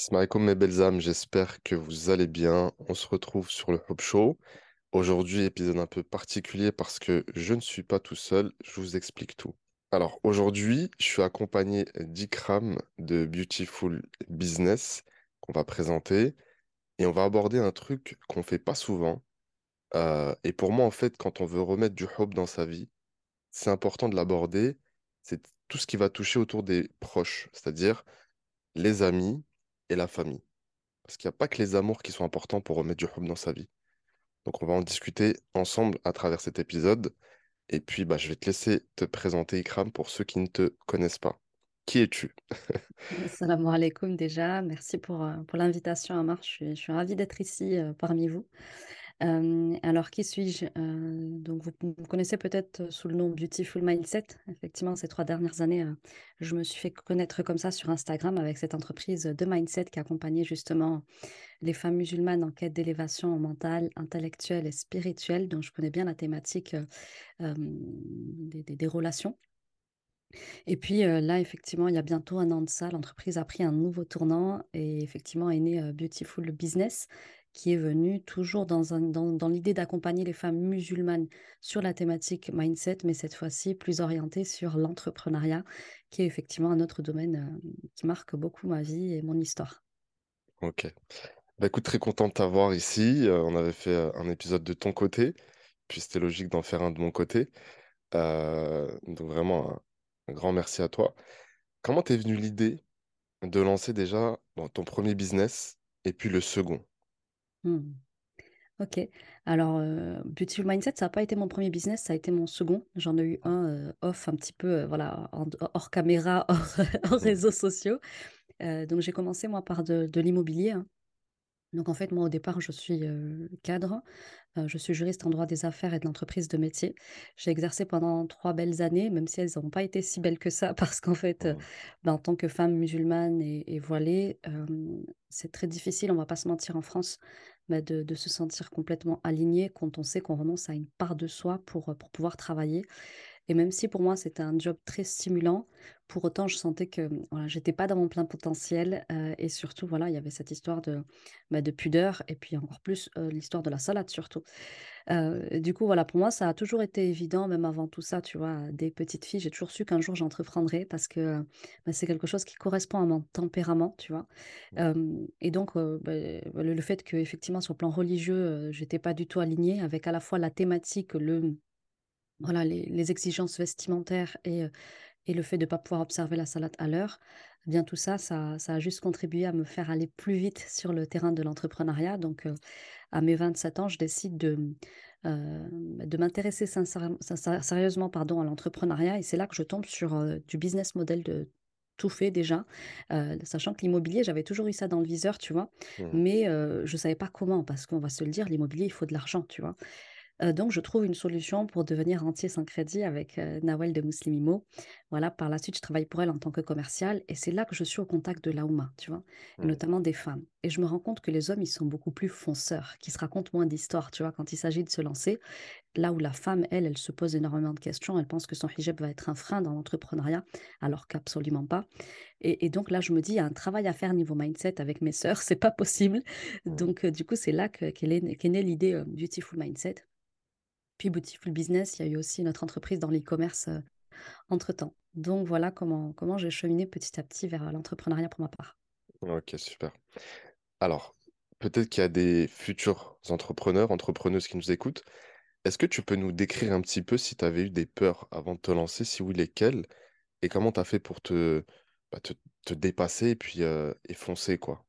Assalamualaikum mes belles âmes, j'espère que vous allez bien. On se retrouve sur le Hop Show. Aujourd'hui, épisode un peu particulier parce que je ne suis pas tout seul, je vous explique tout. Alors aujourd'hui, je suis accompagné d'Ikram de Beautiful Business qu'on va présenter et on va aborder un truc qu'on fait pas souvent. Euh, et pour moi, en fait, quand on veut remettre du hope dans sa vie, c'est important de l'aborder. C'est tout ce qui va toucher autour des proches, c'est-à-dire les amis et la famille. Parce qu'il n'y a pas que les amours qui sont importants pour remettre du hub dans sa vie. Donc on va en discuter ensemble à travers cet épisode. Et puis bah, je vais te laisser te présenter Ikram pour ceux qui ne te connaissent pas. Qui es-tu? Salam alaikum déjà, merci pour, euh, pour l'invitation Amar, je suis, je suis ravie d'être ici euh, parmi vous. Alors, qui suis-je? Donc, vous me connaissez peut-être sous le nom Beautiful Mindset. Effectivement, ces trois dernières années, je me suis fait connaître comme ça sur Instagram avec cette entreprise de mindset qui accompagnait justement les femmes musulmanes en quête d'élévation mentale, intellectuelle et spirituelle. Donc, je connais bien la thématique des, relations. Et puis là, effectivement, il y a bientôt un an de ça, l'entreprise a pris un nouveau tournant et effectivement est né Beautiful Business qui est venu toujours dans, l'idée d'accompagner les femmes musulmanes sur la thématique mindset, mais cette fois-ci plus orientée sur l'entrepreneuriat, qui est effectivement un autre domaine euh, qui marque beaucoup ma vie et mon histoire. Ok. Bah écoute, très content de t'avoir ici. Euh, on avait fait euh, un épisode de ton côté, puis c'était logique d'en faire un de mon côté. Donc vraiment, un, grand merci à toi. Comment t'es venue l'idée de lancer déjà ton premier business et puis le second? Hmm. Ok. Alors, euh, Beautiful Mindset, ça n'a pas été mon premier business, ça a été mon second. J'en ai eu un euh, off, un petit peu, euh, voilà, en- hors caméra, hors, hors réseaux sociaux. Euh, donc, j'ai commencé, moi, par de, de l'immobilier. hein. Donc, en fait, moi, au départ, je suis euh, cadre. Euh, je suis juriste en droit des affaires et de l'entreprise de métier. J'ai exercé pendant trois belles années, même si elles n'ont pas été si belles que ça, parce qu'en fait, euh, Mm. ben, en tant que femme musulmane et, et voilée, c'est très difficile, on va pas se mentir en France, bah, de, de se sentir complètement aligné quand on sait qu'on renonce à une part de soi pour, pour pouvoir travailler. Et même si pour moi c'était un job très stimulant, pour autant je sentais que voilà, j'étais pas dans mon plein potentiel euh, et surtout voilà, il y avait cette histoire de, bah, de pudeur et puis encore plus euh, l'histoire de la salade surtout. Euh, du coup voilà, pour moi ça a toujours été évident, même avant tout ça, tu vois, des petites filles, j'ai toujours su qu'un jour j'entreprendrais parce que bah, c'est quelque chose qui correspond à mon tempérament, tu vois. Et donc bah, le, le fait que effectivement sur le plan religieux, j'étais pas du tout alignée avec à la fois la thématique, le voilà, les, les exigences vestimentaires et, euh, et le fait de ne pas pouvoir observer la salade à l'heure, eh bien tout ça, ça, ça a juste contribué à me faire aller plus vite sur le terrain de l'entrepreneuriat. Donc, euh, à mes 27 ans, je décide de, euh, de m'intéresser sérieusement pardon, à l'entrepreneuriat. Et c'est là que je tombe sur euh, du business model de tout fait déjà, euh, sachant que l'immobilier, j'avais toujours eu ça dans le viseur, tu vois, Mm. mais euh, je ne savais pas comment, parce qu'on va se le dire, l'immobilier, il faut de l'argent, tu vois. Euh, donc, je trouve une solution pour devenir rentier sans crédit avec euh, Nawel de Muslimimo. Voilà, par la suite, je travaille pour elle en tant que commerciale et c'est là que je suis au contact de l'Aouma, tu vois, et Mm. notamment des femmes. Et je me rends compte que les hommes, ils sont beaucoup plus fonceurs, qui se racontent moins d'histoires, tu vois, quand il s'agit de se lancer. Là où la femme, elle, elle se pose énormément de questions, elle pense que son hijab va être un frein dans l'entrepreneuriat, alors qu'absolument pas. Et, et donc là, je me dis, il y a un travail à faire niveau mindset avec mes sœurs, c'est pas possible. Mm. Donc, euh, du coup, c'est là que- qu'elle est, qu'est née l'idée Beautiful Mindset. Puis Beautiful Business, il y a eu aussi notre entreprise dans l'e-commerce euh, entre-temps. Donc voilà comment, comment j'ai cheminé petit à petit vers l'entrepreneuriat pour ma part. Ok, super. Alors, peut-être qu'il y a des futurs entrepreneurs, entrepreneuses qui nous écoutent. Est-ce que tu peux nous décrire un petit peu si tu avais eu des peurs avant de te lancer, si oui, lesquelles, et comment tu as fait pour te, bah, te, te dépasser et puis euh, et foncer, quoi?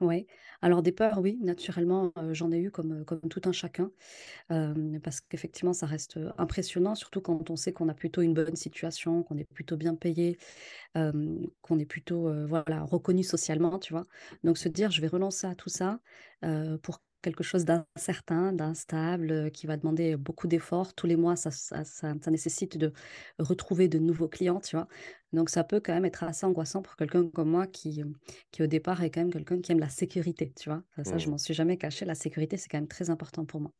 Oui, alors des peurs, oui, naturellement, j'en ai eu comme, tout un chacun, parce qu'effectivement, ça reste impressionnant, surtout quand on sait qu'on a plutôt une bonne situation, qu'on est plutôt bien payé, qu'on est plutôt voilà, reconnu socialement, tu vois. Donc se dire, je vais renoncer à tout ça pour quelque chose d'incertain, d'instable, qui va demander beaucoup d'efforts. Tous les mois, ça, ça, ça, ça nécessite de retrouver de nouveaux clients, tu vois. Donc ça peut quand même être assez angoissant pour quelqu'un comme moi qui, qui au départ est quand même quelqu'un qui aime la sécurité, tu vois? Ça, ça, je Mm. m'en suis jamais caché. La sécurité, c'est quand même très important pour moi.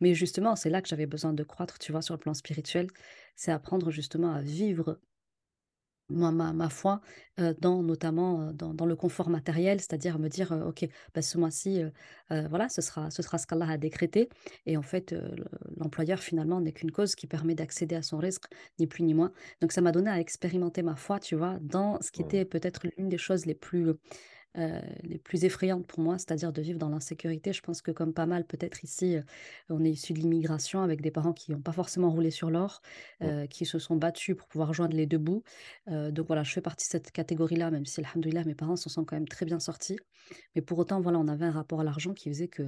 Mais justement, c'est là que j'avais besoin de croître, tu vois, sur le plan spirituel. C'est apprendre justement à vivre ma ma ma foi, dans notamment, dans dans le confort matériel, c'est-à-dire me dire, «OK, bah, ce mois-ci, voilà, ce sera ce sera ce qu'Allah a décrété» et en fait, l'employeur finalement n'est qu'une cause qui permet d'accéder à son risque, ni plus ni moins. Donc ça m'a donné à expérimenter ma foi, tu vois? Dans ce qui était peut-être l'une des choses les plus, heu, les plus effrayantes pour moi, c'est-à-dire de vivre dans l'insécurité. Je pense que comme pas mal peut-être ici, heu, on est issus de l'immigration avec des parents qui n'ont pas forcément roulé sur l'or, heu, qui se sont battus pour pouvoir joindre les 2 bouts. Donc voilà, je fais partie de cette catégorie-là, même si alhamdoulilah mes parents s'en sont quand même très bien sortis. Mais pour autant, voilà, on avait un rapport à l'argent qui faisait que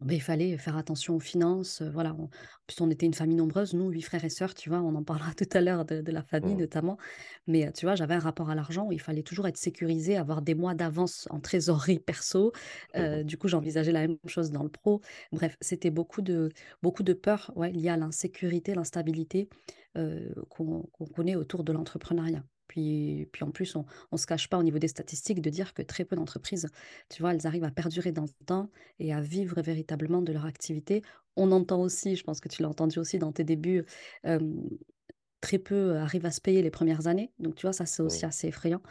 Beh, il fallait faire attention aux finances, voilà, on en plus on était une famille nombreuse, nous 8 frères et sœurs, tu vois? On en parlera tout à l'heure de de la famille mmh, notamment. Mais, tu vois, j'avais un rapport à l'argent où il fallait toujours être sécurisé, avoir des mois d'avance en trésorerie perso. mmh, du coup, j'envisageais la même chose dans le pro. Bref, c'était beaucoup de beaucoup de peurs, ouais, liées à l'insécurité, l'instabilité, qu'on connaît autour de l'entrepreneuriat. Puis puis en plus, on on se cache pas au niveau des statistiques de dire que très peu d'entreprises, tu vois, elles arrivent à perdurer dans le temps et à vivre véritablement de leur activité. On entend aussi, je pense que tu l'as entendu aussi dans tes débuts, hem, très peu arrivent à se payer les premières années. Donc tu vois, ça, c'est aussi assez effrayant.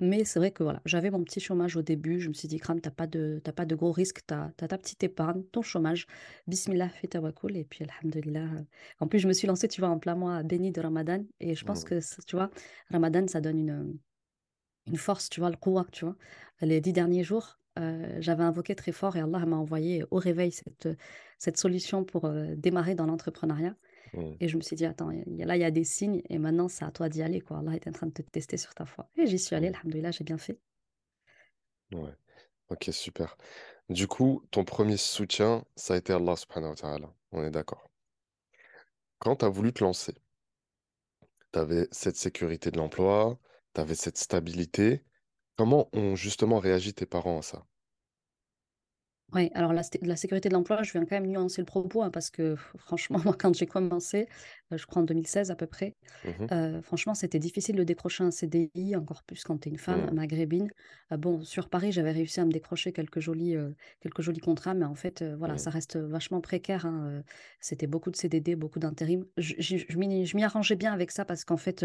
Mais c'est vrai que voilà, j'avais mon petit chômage au début. Je me suis dit: «Kram, tu pas de t'as pas de gros risques, tu as ta petite épargne, ton chômage, bismillah, fais tawakoul» et puis alhamdoulilah, heu, en plus, je me suis lancée, tu vois, en plein mois béni de Ramadan. Et je pense que tu vois, Ramadan, ça donne une, une force, tu vois, le quwa, tu vois? Les 10 derniers jours, heu, j'avais invoqué très fort et Allah m'a envoyé au réveil cette, cette solution pour, heu, démarrer dans l'entrepreneuriat mmh, et je me suis dit: «Attends, il y a là, il y a des signes et maintenant c'est à toi d'y aller, quoi. Allah est en train de te tester sur ta foi» et j'y suis allée, mmh, alhamdoulilah, j'ai bien fait. ouais. OK, super. Du coup, ton premier soutien, ça a été Allah subhanahu wa ta'ala. On est d'accord. Quand tu as voulu te lancer, tu avais cette sécurité de l'emploi, tu avais cette stabilité. Comment ont justement réagi tes parents à ça? Ouais, alors la sécurité de l'emploi, je viens quand même nuancer le propos, hein, parce que franchement, moi, quand j'ai commencé, je crois en 2016 à peu près, Mmh Heu, franchement, c'était difficile de décrocher un CDI, encore plus quand tu es une femme Mmh, maghrébine. Heu, bon, sur Paris, j'avais réussi à me décrocher quelques jolis, quelques jolis contrats, mais en fait, voilà, mmh, ça reste vachement précaire, hein, c'était beaucoup de CDD, beaucoup d'intérim. Je m'y je m'y arrangeais bien avec ça parce qu'en fait,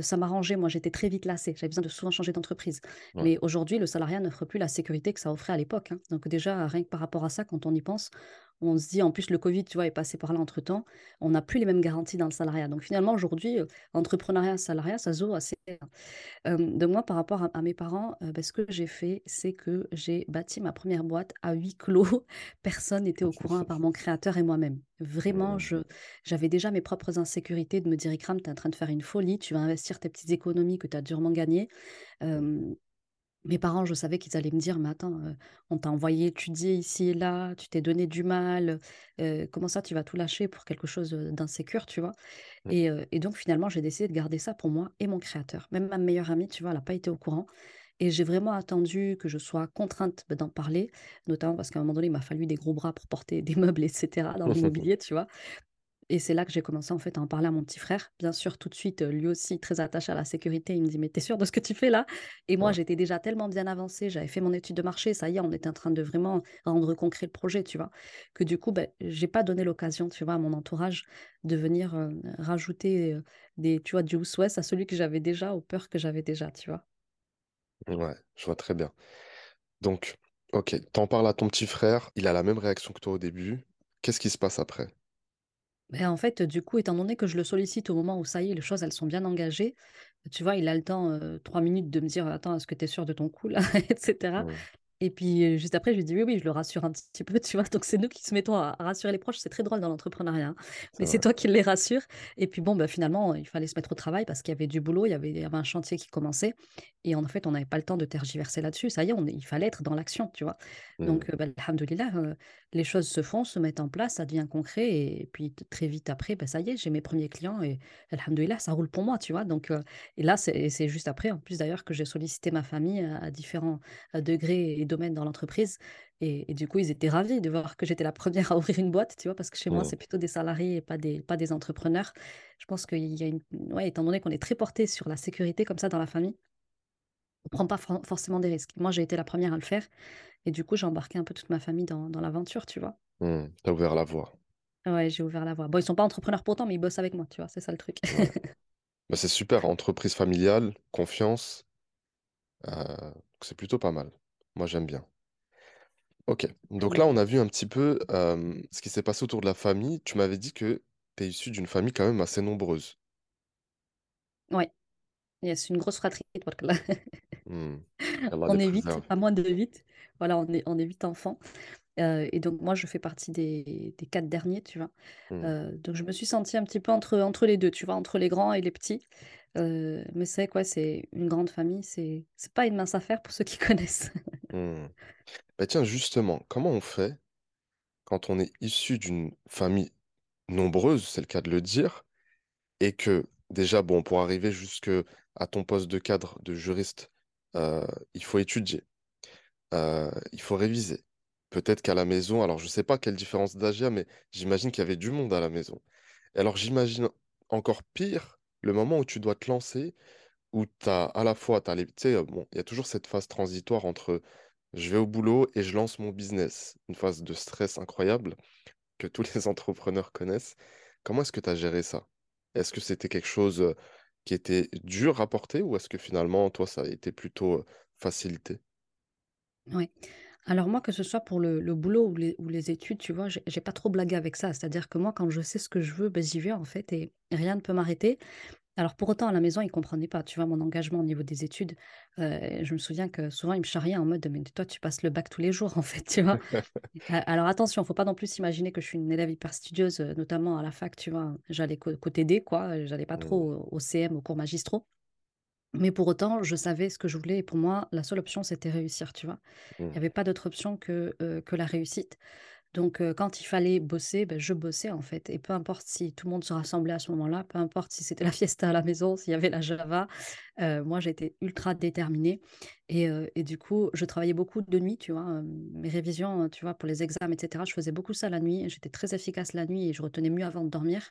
ça m'arrangeait. Moi, j'étais très vite lassée, j'avais besoin de souvent changer d'entreprise. Mais aujourd'hui, le salariat n'offre plus la sécurité que ça offrait à l'époque, hein. Donc déjà, rien que par rapport à ça, quand on y pense, on se dit en plus le covid, tu vois, est passé par là entre temps, on n'a plus les mêmes garanties dans le salariat. Donc finalement, aujourd'hui, Entrepreneuriat, salariat, ça se assez. Hem, donc moi, par rapport à à mes parents, heu, bah, ce que j'ai fait, c'est que j'ai bâti ma première boîte à huis clos. Personne n'était au courant à part mon créateur et moi-même. Vraiment, Mmh, je j'avais déjà mes propres insécurités de me dire: «Ikram, tu es en train de faire une folie, tu vas investir tes petites économies que tu as durement gagnées». mmh, mes parents, je savais qu'ils allaient me dire: «Mais attends, heu, on t'a envoyé étudier ici et là, tu t'es donné du mal, heu comment ça tu vas tout lâcher pour quelque chose, d'insécure?» tu vois? mmh, Et et donc finalement, j'ai décidé de garder ça pour moi et mon créateur. Même ma meilleure amie, tu vois, elle a pas été au courant et j'ai vraiment attendu que je sois contrainte, d'en parler, notamment parce qu'à un moment donné, il m'a fallu des gros bras pour porter des meubles et cetera dans l'immobilier, tu vois? Et c'est là que j'ai commencé en fait à en parler à mon petit frère. Bien sûr, tout de suite, heu, lui aussi très attaché à la sécurité, il me dit: «Mais tu es sûre de ce que tu fais là?» et moi ouais. j'étais déjà tellement bien avancée, j'avais fait mon étude de marché, ça y est, on était en train de vraiment rendre concret le projet, tu vois? Que du coup, beh, j'ai pas donné l'occasion, tu vois, à mon entourage de venir, heu, rajouter, heu, des tu vois, du west à celui que j'avais déjà, aux peurs que j'avais déjà, tu vois? Ouais, je vois très bien. Donc, OK, tu parles à ton petit frère, il a la même réaction que toi au début. Qu'est-ce qui se passe après? Beh, en fait, du coup, étant donné que je le sollicite au moment où ça y est, les choses, elles sont bien engagées, tu vois, il a le temps, 3 minutes de me dire: «Attends, est-ce que tu es sûre de ton coup là?» et cetera. Mmh, Et puis, juste après, je lui dis: «Oui, oui», je le rassure un petit peu, tu vois? Donc c'est nous qui se mettons à rassurer les proches. C'est très drôle dans l'entrepreneuriat, hein, mais c'est toi qui les rassures et puis bon, bah, finalement, il fallait se mettre au travail parce qu'il y avait du boulot, il y avait il y avait un chantier qui commençait et en fait, on n'avait pas le temps de tergiverser là-dessus. Ça y est, on il fallait être dans l'action, tu vois? Mmh, Donc, bah, alhamdoulilah, les choses se font, se mettent en place, ça devient concret et puis très vite après, bah, ça y est, j'ai mes premiers clients et alhamdoulilah, ça roule pour moi, tu vois? Donc, et là, c'est juste après, en plus d'ailleurs, que j'ai sollicité ma famille à à différents, degrés et domaines dans l'entreprise et et du coup, ils étaient ravis de voir que j'étais la première à ouvrir une boîte, tu vois? Parce que chez moi, c'est plutôt des salariés et pas des pas des entrepreneurs. Je pense qu'il y a une ouais, étant donné qu'on est très porté sur la sécurité comme ça dans la famille, on prend pas for forcément des risques. Moi, j'ai été la première à le faire et du coup, j'ai embarqué un peu toute ma famille dans dans l'aventure, tu vois? mmh, tu ouvert la voie. Ouais, j'ai ouvert la voie. Bon, ils sont pas entrepreneurs pour autant, mais ils bossent avec moi, tu vois? C'est ça le truc. Ouais. Bah, c'est super, entreprise familiale, confiance, euh, c'est plutôt pas mal. Moi, j'aime bien. Ok, donc là, on a vu un petit peu euh, ce qui s'est passé autour de la famille. Tu m'avais dit que tu es issu d'une famille quand même assez nombreuse. Oui, c'est une grosse fratrie. Allah On est préserve. pas moins de huit. Voilà, on est, on est huit enfants. Euh, et donc, moi, je fais partie des, des quatre derniers, tu vois. Hmm. Euh, donc, je me suis sentie un petit peu entre, entre les deux, tu vois, entre les grands et les petits. Euh, mais c'est quoi, c'est une grande famille, c'est c'est pas une mince affaire pour ceux qui connaissent. Hmm. Bah tiens, justement, comment on fait quand on est issu d'une famille nombreuse, c'est le cas de le dire, et que déjà, bon, pour arriver jusque à ton poste de cadre de juriste, il faut étudier, euh, il faut réviser. Peut-être qu'à la maison, alors je sais pas quelle différence d'âge il y a, mais j'imagine qu'il y avait du monde à la maison. Alors j'imagine encore pire le moment où tu dois te lancer, où tu à la fois, tu sais, bon, il y a toujours cette phase transitoire entre je vais au boulot et je lance mon business, une phase de stress incroyable que tous les entrepreneurs connaissent. Comment est-ce que tu as géré ça? Est-ce que c'était quelque chose euh, qui était dur à porter ou est-ce que finalement, toi, ça a été plutôt euh, facilité? Ouais. Alors moi, que ce soit pour le, le boulot ou les, ou les études, tu vois, j'ai j'ai pas trop blagué avec ça. C'est-à-dire que moi, quand je sais ce que je veux, ben, j'y vais en fait et rien ne peut m'arrêter. Alors pour autant, à la maison, ils comprenaient pas, tu vois, mon engagement au niveau des études. Heu, je me souviens que souvent, ils me charriaient en mode: «Mais toi, tu passes le bac tous les jours, en fait», tu vois? A alors attention, faut pas non plus s'imaginer que je suis une élève hyper studieuse, notamment à la fac, tu vois? J'allais cô côté D, quoi, j'allais pas Hmm, trop au au CM, aux cours magistraux. Mais pour autant, je savais ce que je voulais et pour moi, la seule option, c'était réussir, tu vois? Il y hmm, avait pas d'autre option que, que la réussite. Donc, quand il fallait bosser, beh, je bossais, en fait et peu importe si tout le monde se rassemblait à ce moment-là, peu importe si c'était la fiesta à la maison, s'il y avait la Java, heu, moi, j'étais ultra déterminée et et du coup, je travaillais beaucoup de nuit, tu vois? Mes révisions, tu vois, pour les examens et cetera, je faisais beaucoup ça la nuit. J'étais très efficace la nuit et je retenais mieux avant de dormir.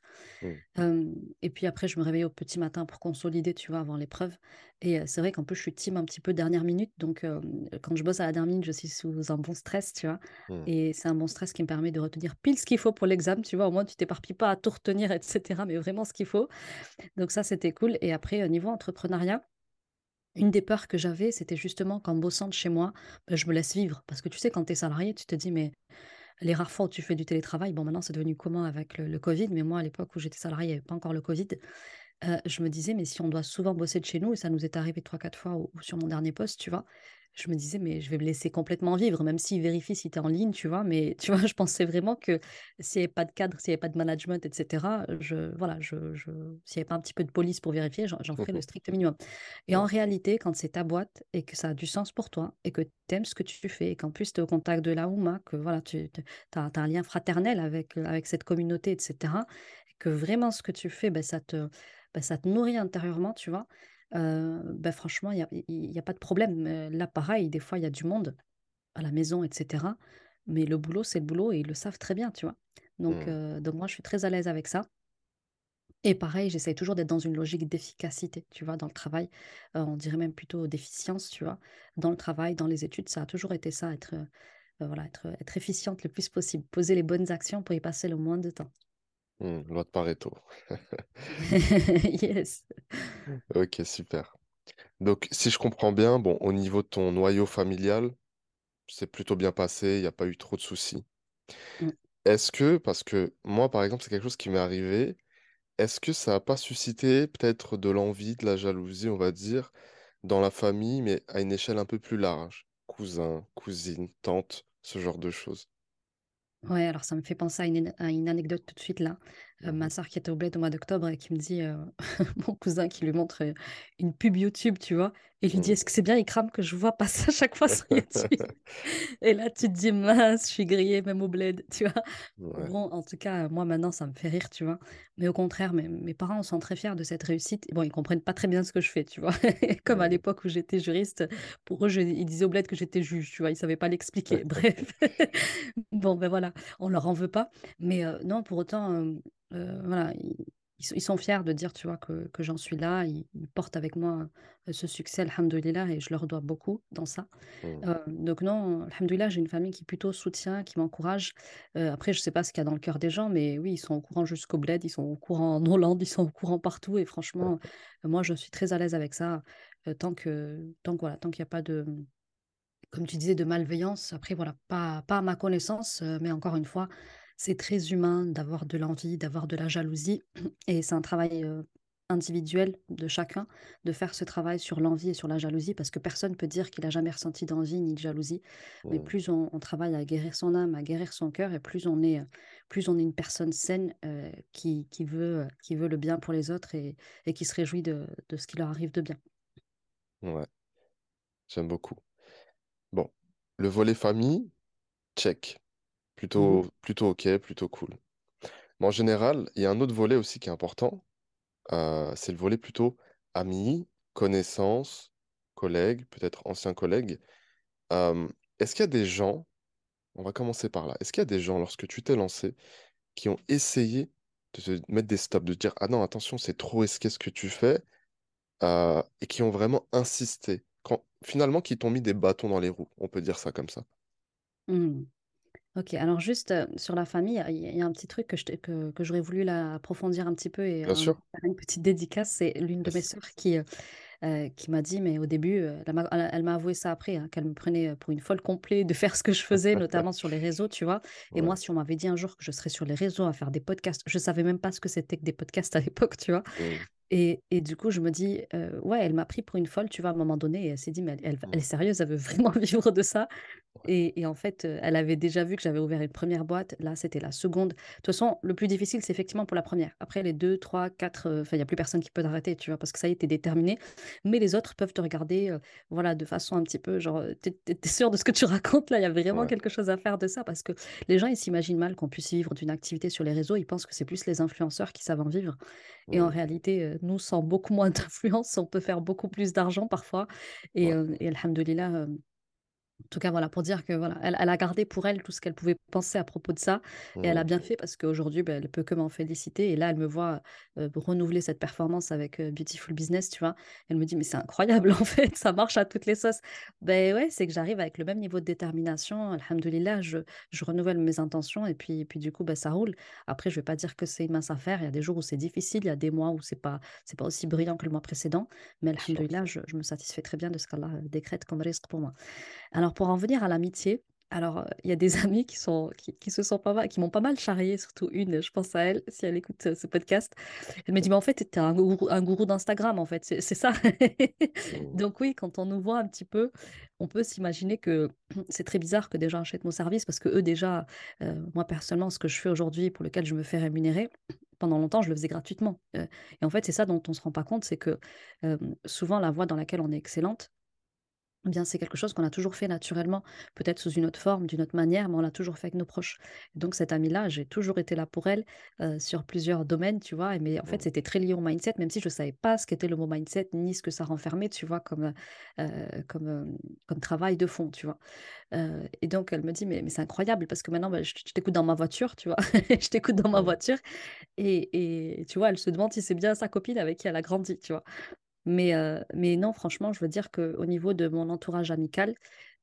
Hem et puis après, je me réveillais au petit matin pour consolider, tu vois, avant l'épreuve et c'est vrai qu'en plus, je suis team un petit peu dernière minute donc quand je bosse à la dernière minute, je suis sous un bon stress, tu vois? hmm, Et c'est un bon stress qui me permet de retenir pile ce qu'il faut pour l'examen, tu vois? Au moins, tu t'éparpilles pas à tout retenir et cetera, mais vraiment ce qu'il faut. Donc ça, c'était cool et après, au niveau entrepreneuriat, une des peurs que j'avais, c'était justement qu'en bossant de chez moi, bah, je me laisse vivre. Parce que tu sais, quand tu es salarié, tu te dis: «Mais les rares fois où tu fais du télétravail», bon, maintenant, c'est devenu commun avec le covid, mais moi, à l'époque où j'étais salariée, il y avait pas encore le covid. Heu, je me disais: «Mais si on doit souvent bosser de chez nous» et ça nous est arrivé trois quatre fois ou sur mon dernier poste, tu vois? Je me disais: «Mais je vais me laisser complètement vivre», même s'ils vérifient si tu es en ligne, tu vois? Mais tu vois, je pensais vraiment que s'il y avait pas de cadre, s'il y avait pas de management et cetera, je voilà, je je s'il y avait pas un petit peu de police pour vérifier, j'en ferais le strict minimum et en réalité, quand c'est ta boîte et que ça a du sens pour toi et que tu aimes ce que tu fais et qu'en plus tu es au contact de la Houma, que voilà, tu tu as un lien fraternel avec, avec cette communauté et cetera et que vraiment ce que tu fais, ben ça te bah, ça te nourrit intérieurement, tu vois? Bah, franchement, il y a y a pas de problème. Là, pareil, des fois, il y a du monde à la maison et cetera, mais le boulot, c'est le boulot et ils le savent très bien, tu vois? Donc heu, donc moi, je suis très à l'aise avec ça et pareil, j'essaye toujours d'être dans une logique d'efficacité, tu vois? Dans le travail, on dirait même plutôt d'efficience, tu vois? Dans le travail, dans les études, ça a toujours été ça, être, voilà, être, être efficiente le plus possible, poser les bonnes actions pour y passer le moins de temps. Hmm. Loi de Pareto. Yes. Ok, super. Donc, si je comprends bien, bon, au niveau de ton noyau familial, c'est plutôt bien passé, il n'y a pas eu trop de soucis. Mmh. Est-ce que, parce que moi, par exemple, c'est quelque chose qui m'est arrivé, est-ce que ça n'a pas suscité peut-être de l'envie, de la jalousie, on va dire, dans la famille, mais à une échelle un peu plus large? Cousin, cousine, tante, ce genre de choses. Ouais, alors ça me fait penser à une à une anecdote tout de suite là. Heu, ma sœur qui était au bled au mois d'octobre et qui me dit, heu, mon cousin qui lui montre, heu, une pub YouTube, tu vois? Et il lui dit: Mhm. «Est-ce que c'est bien Ikram que je vois passer à chaque fois sur YouTube?» et là tu te dis: «Mince, je suis grillée même au bled», tu vois? Ouais. Bon, en tout cas, moi maintenant ça me fait rire, tu vois? Mais au contraire, mes mes parents sont très fiers de cette réussite. Bon, ils comprennent pas très bien ce que je fais, tu vois? Comme à Mhm. l'époque où j'étais juriste, pour eux, je ils disaient au bled que j'étais juge, tu vois? Ils savaient pas l'expliquer. Bref. Bon, ben, voilà, on leur en veut pas. Mais non, pour autant, heu, voilà, ils, sont fiers de dire, tu vois, que, que j'en suis là. Ils, portent avec moi euh, ce succès, alhamdoulilah, et je leur dois beaucoup dans ça. Mm. Euh, donc non, alhamdoulilah, j'ai une famille qui plutôt soutient, qui m'encourage. Euh, après, je sais pas ce qu'il y a dans le cœur des gens, mais oui, ils sont au courant jusqu'au bled, ils sont au courant en Hollande, ils sont au courant partout. Et franchement, moi, je suis très à l'aise avec ça. tant que, tant que, voilà, tant qu'il n'y a pas de comme tu disais, de malveillance. Après, voilà, pas, pas à ma connaissance, mais encore une fois, c'est très humain d'avoir de l'envie, d'avoir de la jalousie. Et c'est un travail individuel de chacun de faire ce travail sur l'envie et sur la jalousie, parce que personne ne peut dire qu'il n'a jamais ressenti d'envie ni de jalousie. Mais plus on, on travaille à guérir son âme, à guérir son cœur, et plus on est, plus on est une personne saine qui, qui, veut, qui veut le bien pour les autres et, et qui se réjouit de, de ce qui leur arrive de bien. Ouais, j'aime beaucoup. Bon, le volet famille, check. Mhm. Plutôt, plutôt ok, plutôt cool. Mais en général, il y a un autre volet aussi qui est important. euh, c'est le volet plutôt amis, connaissances, collègues, peut-être anciens collègues. Euh, est-ce qu'il y a des gens, on va commencer par là, est-ce qu'il y a des gens, lorsque tu t'es lancé, qui ont essayé de te mettre des stops, de te dire, ah non, attention, c'est trop risqué ce que tu fais, euh, et qui ont vraiment insisté, quand, finalement, qui t'ont mis des bâtons dans les roues, on peut dire ça comme ça. Mhm. Ok, alors juste sur la famille, il y, a il y a un petit truc que je t'ai- que, que j'aurais voulu là, approfondir un petit peu et Bien un- sûr. faire une petite dédicace. C'est l'une de mes Yes. sœurs qui, euh, qui m'a dit, mais au début, euh, elle m'a avoué ça après, hein, qu'elle me prenait pour une folle complète de faire ce que je faisais, notamment sur les réseaux, tu vois. Et Ouais. moi, si on m'avait dit un jour que je serais sur les réseaux à faire des podcasts, je savais même pas ce que c'était que des podcasts à l'époque, tu vois. Et, et du coup, je me dis, euh, ouais, elle m'a pris pour une folle, tu vois, à un moment donné, et elle s'est dit, mais elle, elle- elle est sérieuse, elle veut vraiment vivre de ça. Et, et en fait, euh, elle avait déjà vu que j'avais ouvert une première boîte. Là, c'était la seconde. De toute façon, le plus difficile, c'est effectivement pour la première. Après, les deux, trois, quatre, euh, enfin, il n'y a plus personne qui peut t'arrêter, tu vois, parce que ça y est, t'es déterminé. Mais les autres peuvent te regarder, euh, voilà, de façon un petit peu, genre, t'es, t'es sûr de ce que tu racontes là, il y a vraiment ouais, quelque chose à faire de ça, parce que les gens, ils s'imaginent mal qu'on puisse vivre d'une activité sur les réseaux. Ils pensent que c'est plus les influenceurs qui savent en vivre. Et en réalité, nous, sans beaucoup moins d'influence, on peut faire beaucoup plus d'argent parfois. Et, ouais, et alhamdoulilah, en tout cas, voilà, pour dire que voilà, elle, elle a gardé pour elle tout ce qu'elle pouvait penser à propos de ça. Et elle a mm, bien fait parce qu'aujourd'hui, ben, elle peut que m'en féliciter. Et là, elle me voit euh, renouveler cette performance avec euh, Beautiful Business, tu vois. Elle me dit, mais c'est incroyable, en fait, ça marche à toutes les sauces. Ben ouais, c'est que j'arrive avec le même niveau de détermination. Alhamdoulilah, je, je renouvelle mes intentions et puis, puis du coup, ben, ça roule. Après, je vais pas dire que c'est une mince affaire. Il y a des jours où c'est difficile, il y a des mois où c'est pas, c'est pas aussi brillant que le mois précédent. Mais alhamdoulilah, je, je me satisfais très bien de ce qu'Allah décrète comme risque pour moi. Alors pour en venir à l'amitié, alors, euh, il y a des amis qui sont qui, qui se sont pas mal, qui m'ont pas mal charrié, surtout une, je pense à elle, si elle écoute euh, ce podcast. Elle me dit, mais en fait, tu es un gourou, un gourou d'Instagram, en fait, c'est ça. Mm, Donc oui, quand on nous voit un petit peu, on peut s'imaginer que c'est très bizarre que des gens achètent mon service parce que eux, déjà, euh, moi personnellement, ce que je fais aujourd'hui, pour lequel je me fais rémunérer, pendant longtemps, je le faisais gratuitement. Euh, et en fait, c'est ça dont on se rend pas compte, c'est que euh, souvent, la voie dans laquelle on est excellente, eh bien, c'est quelque chose qu'on a toujours fait naturellement, peut-être sous une autre forme, d'une autre manière, mais on l'a toujours fait avec nos proches. Donc, cette amie-là, j'ai toujours été là pour elle euh, sur plusieurs domaines, tu vois. et Mais en fait, c'était très lié au mindset, même si je ne savais pas ce qu'était le mot mindset, ni ce que ça renfermait, tu vois, comme, euh, comme, euh, comme travail de fond, tu vois. Et donc, elle me dit, mais, mais c'est incroyable, parce que maintenant, bah, je, je t'écoute dans ma voiture, tu vois. je t'écoute dans ma voiture. Et, et tu vois, elle se demande si c'est bien sa copine avec qui elle a grandi, tu vois. Mais, heu, mais non, franchement, je veux dire qu'au niveau de mon entourage amical,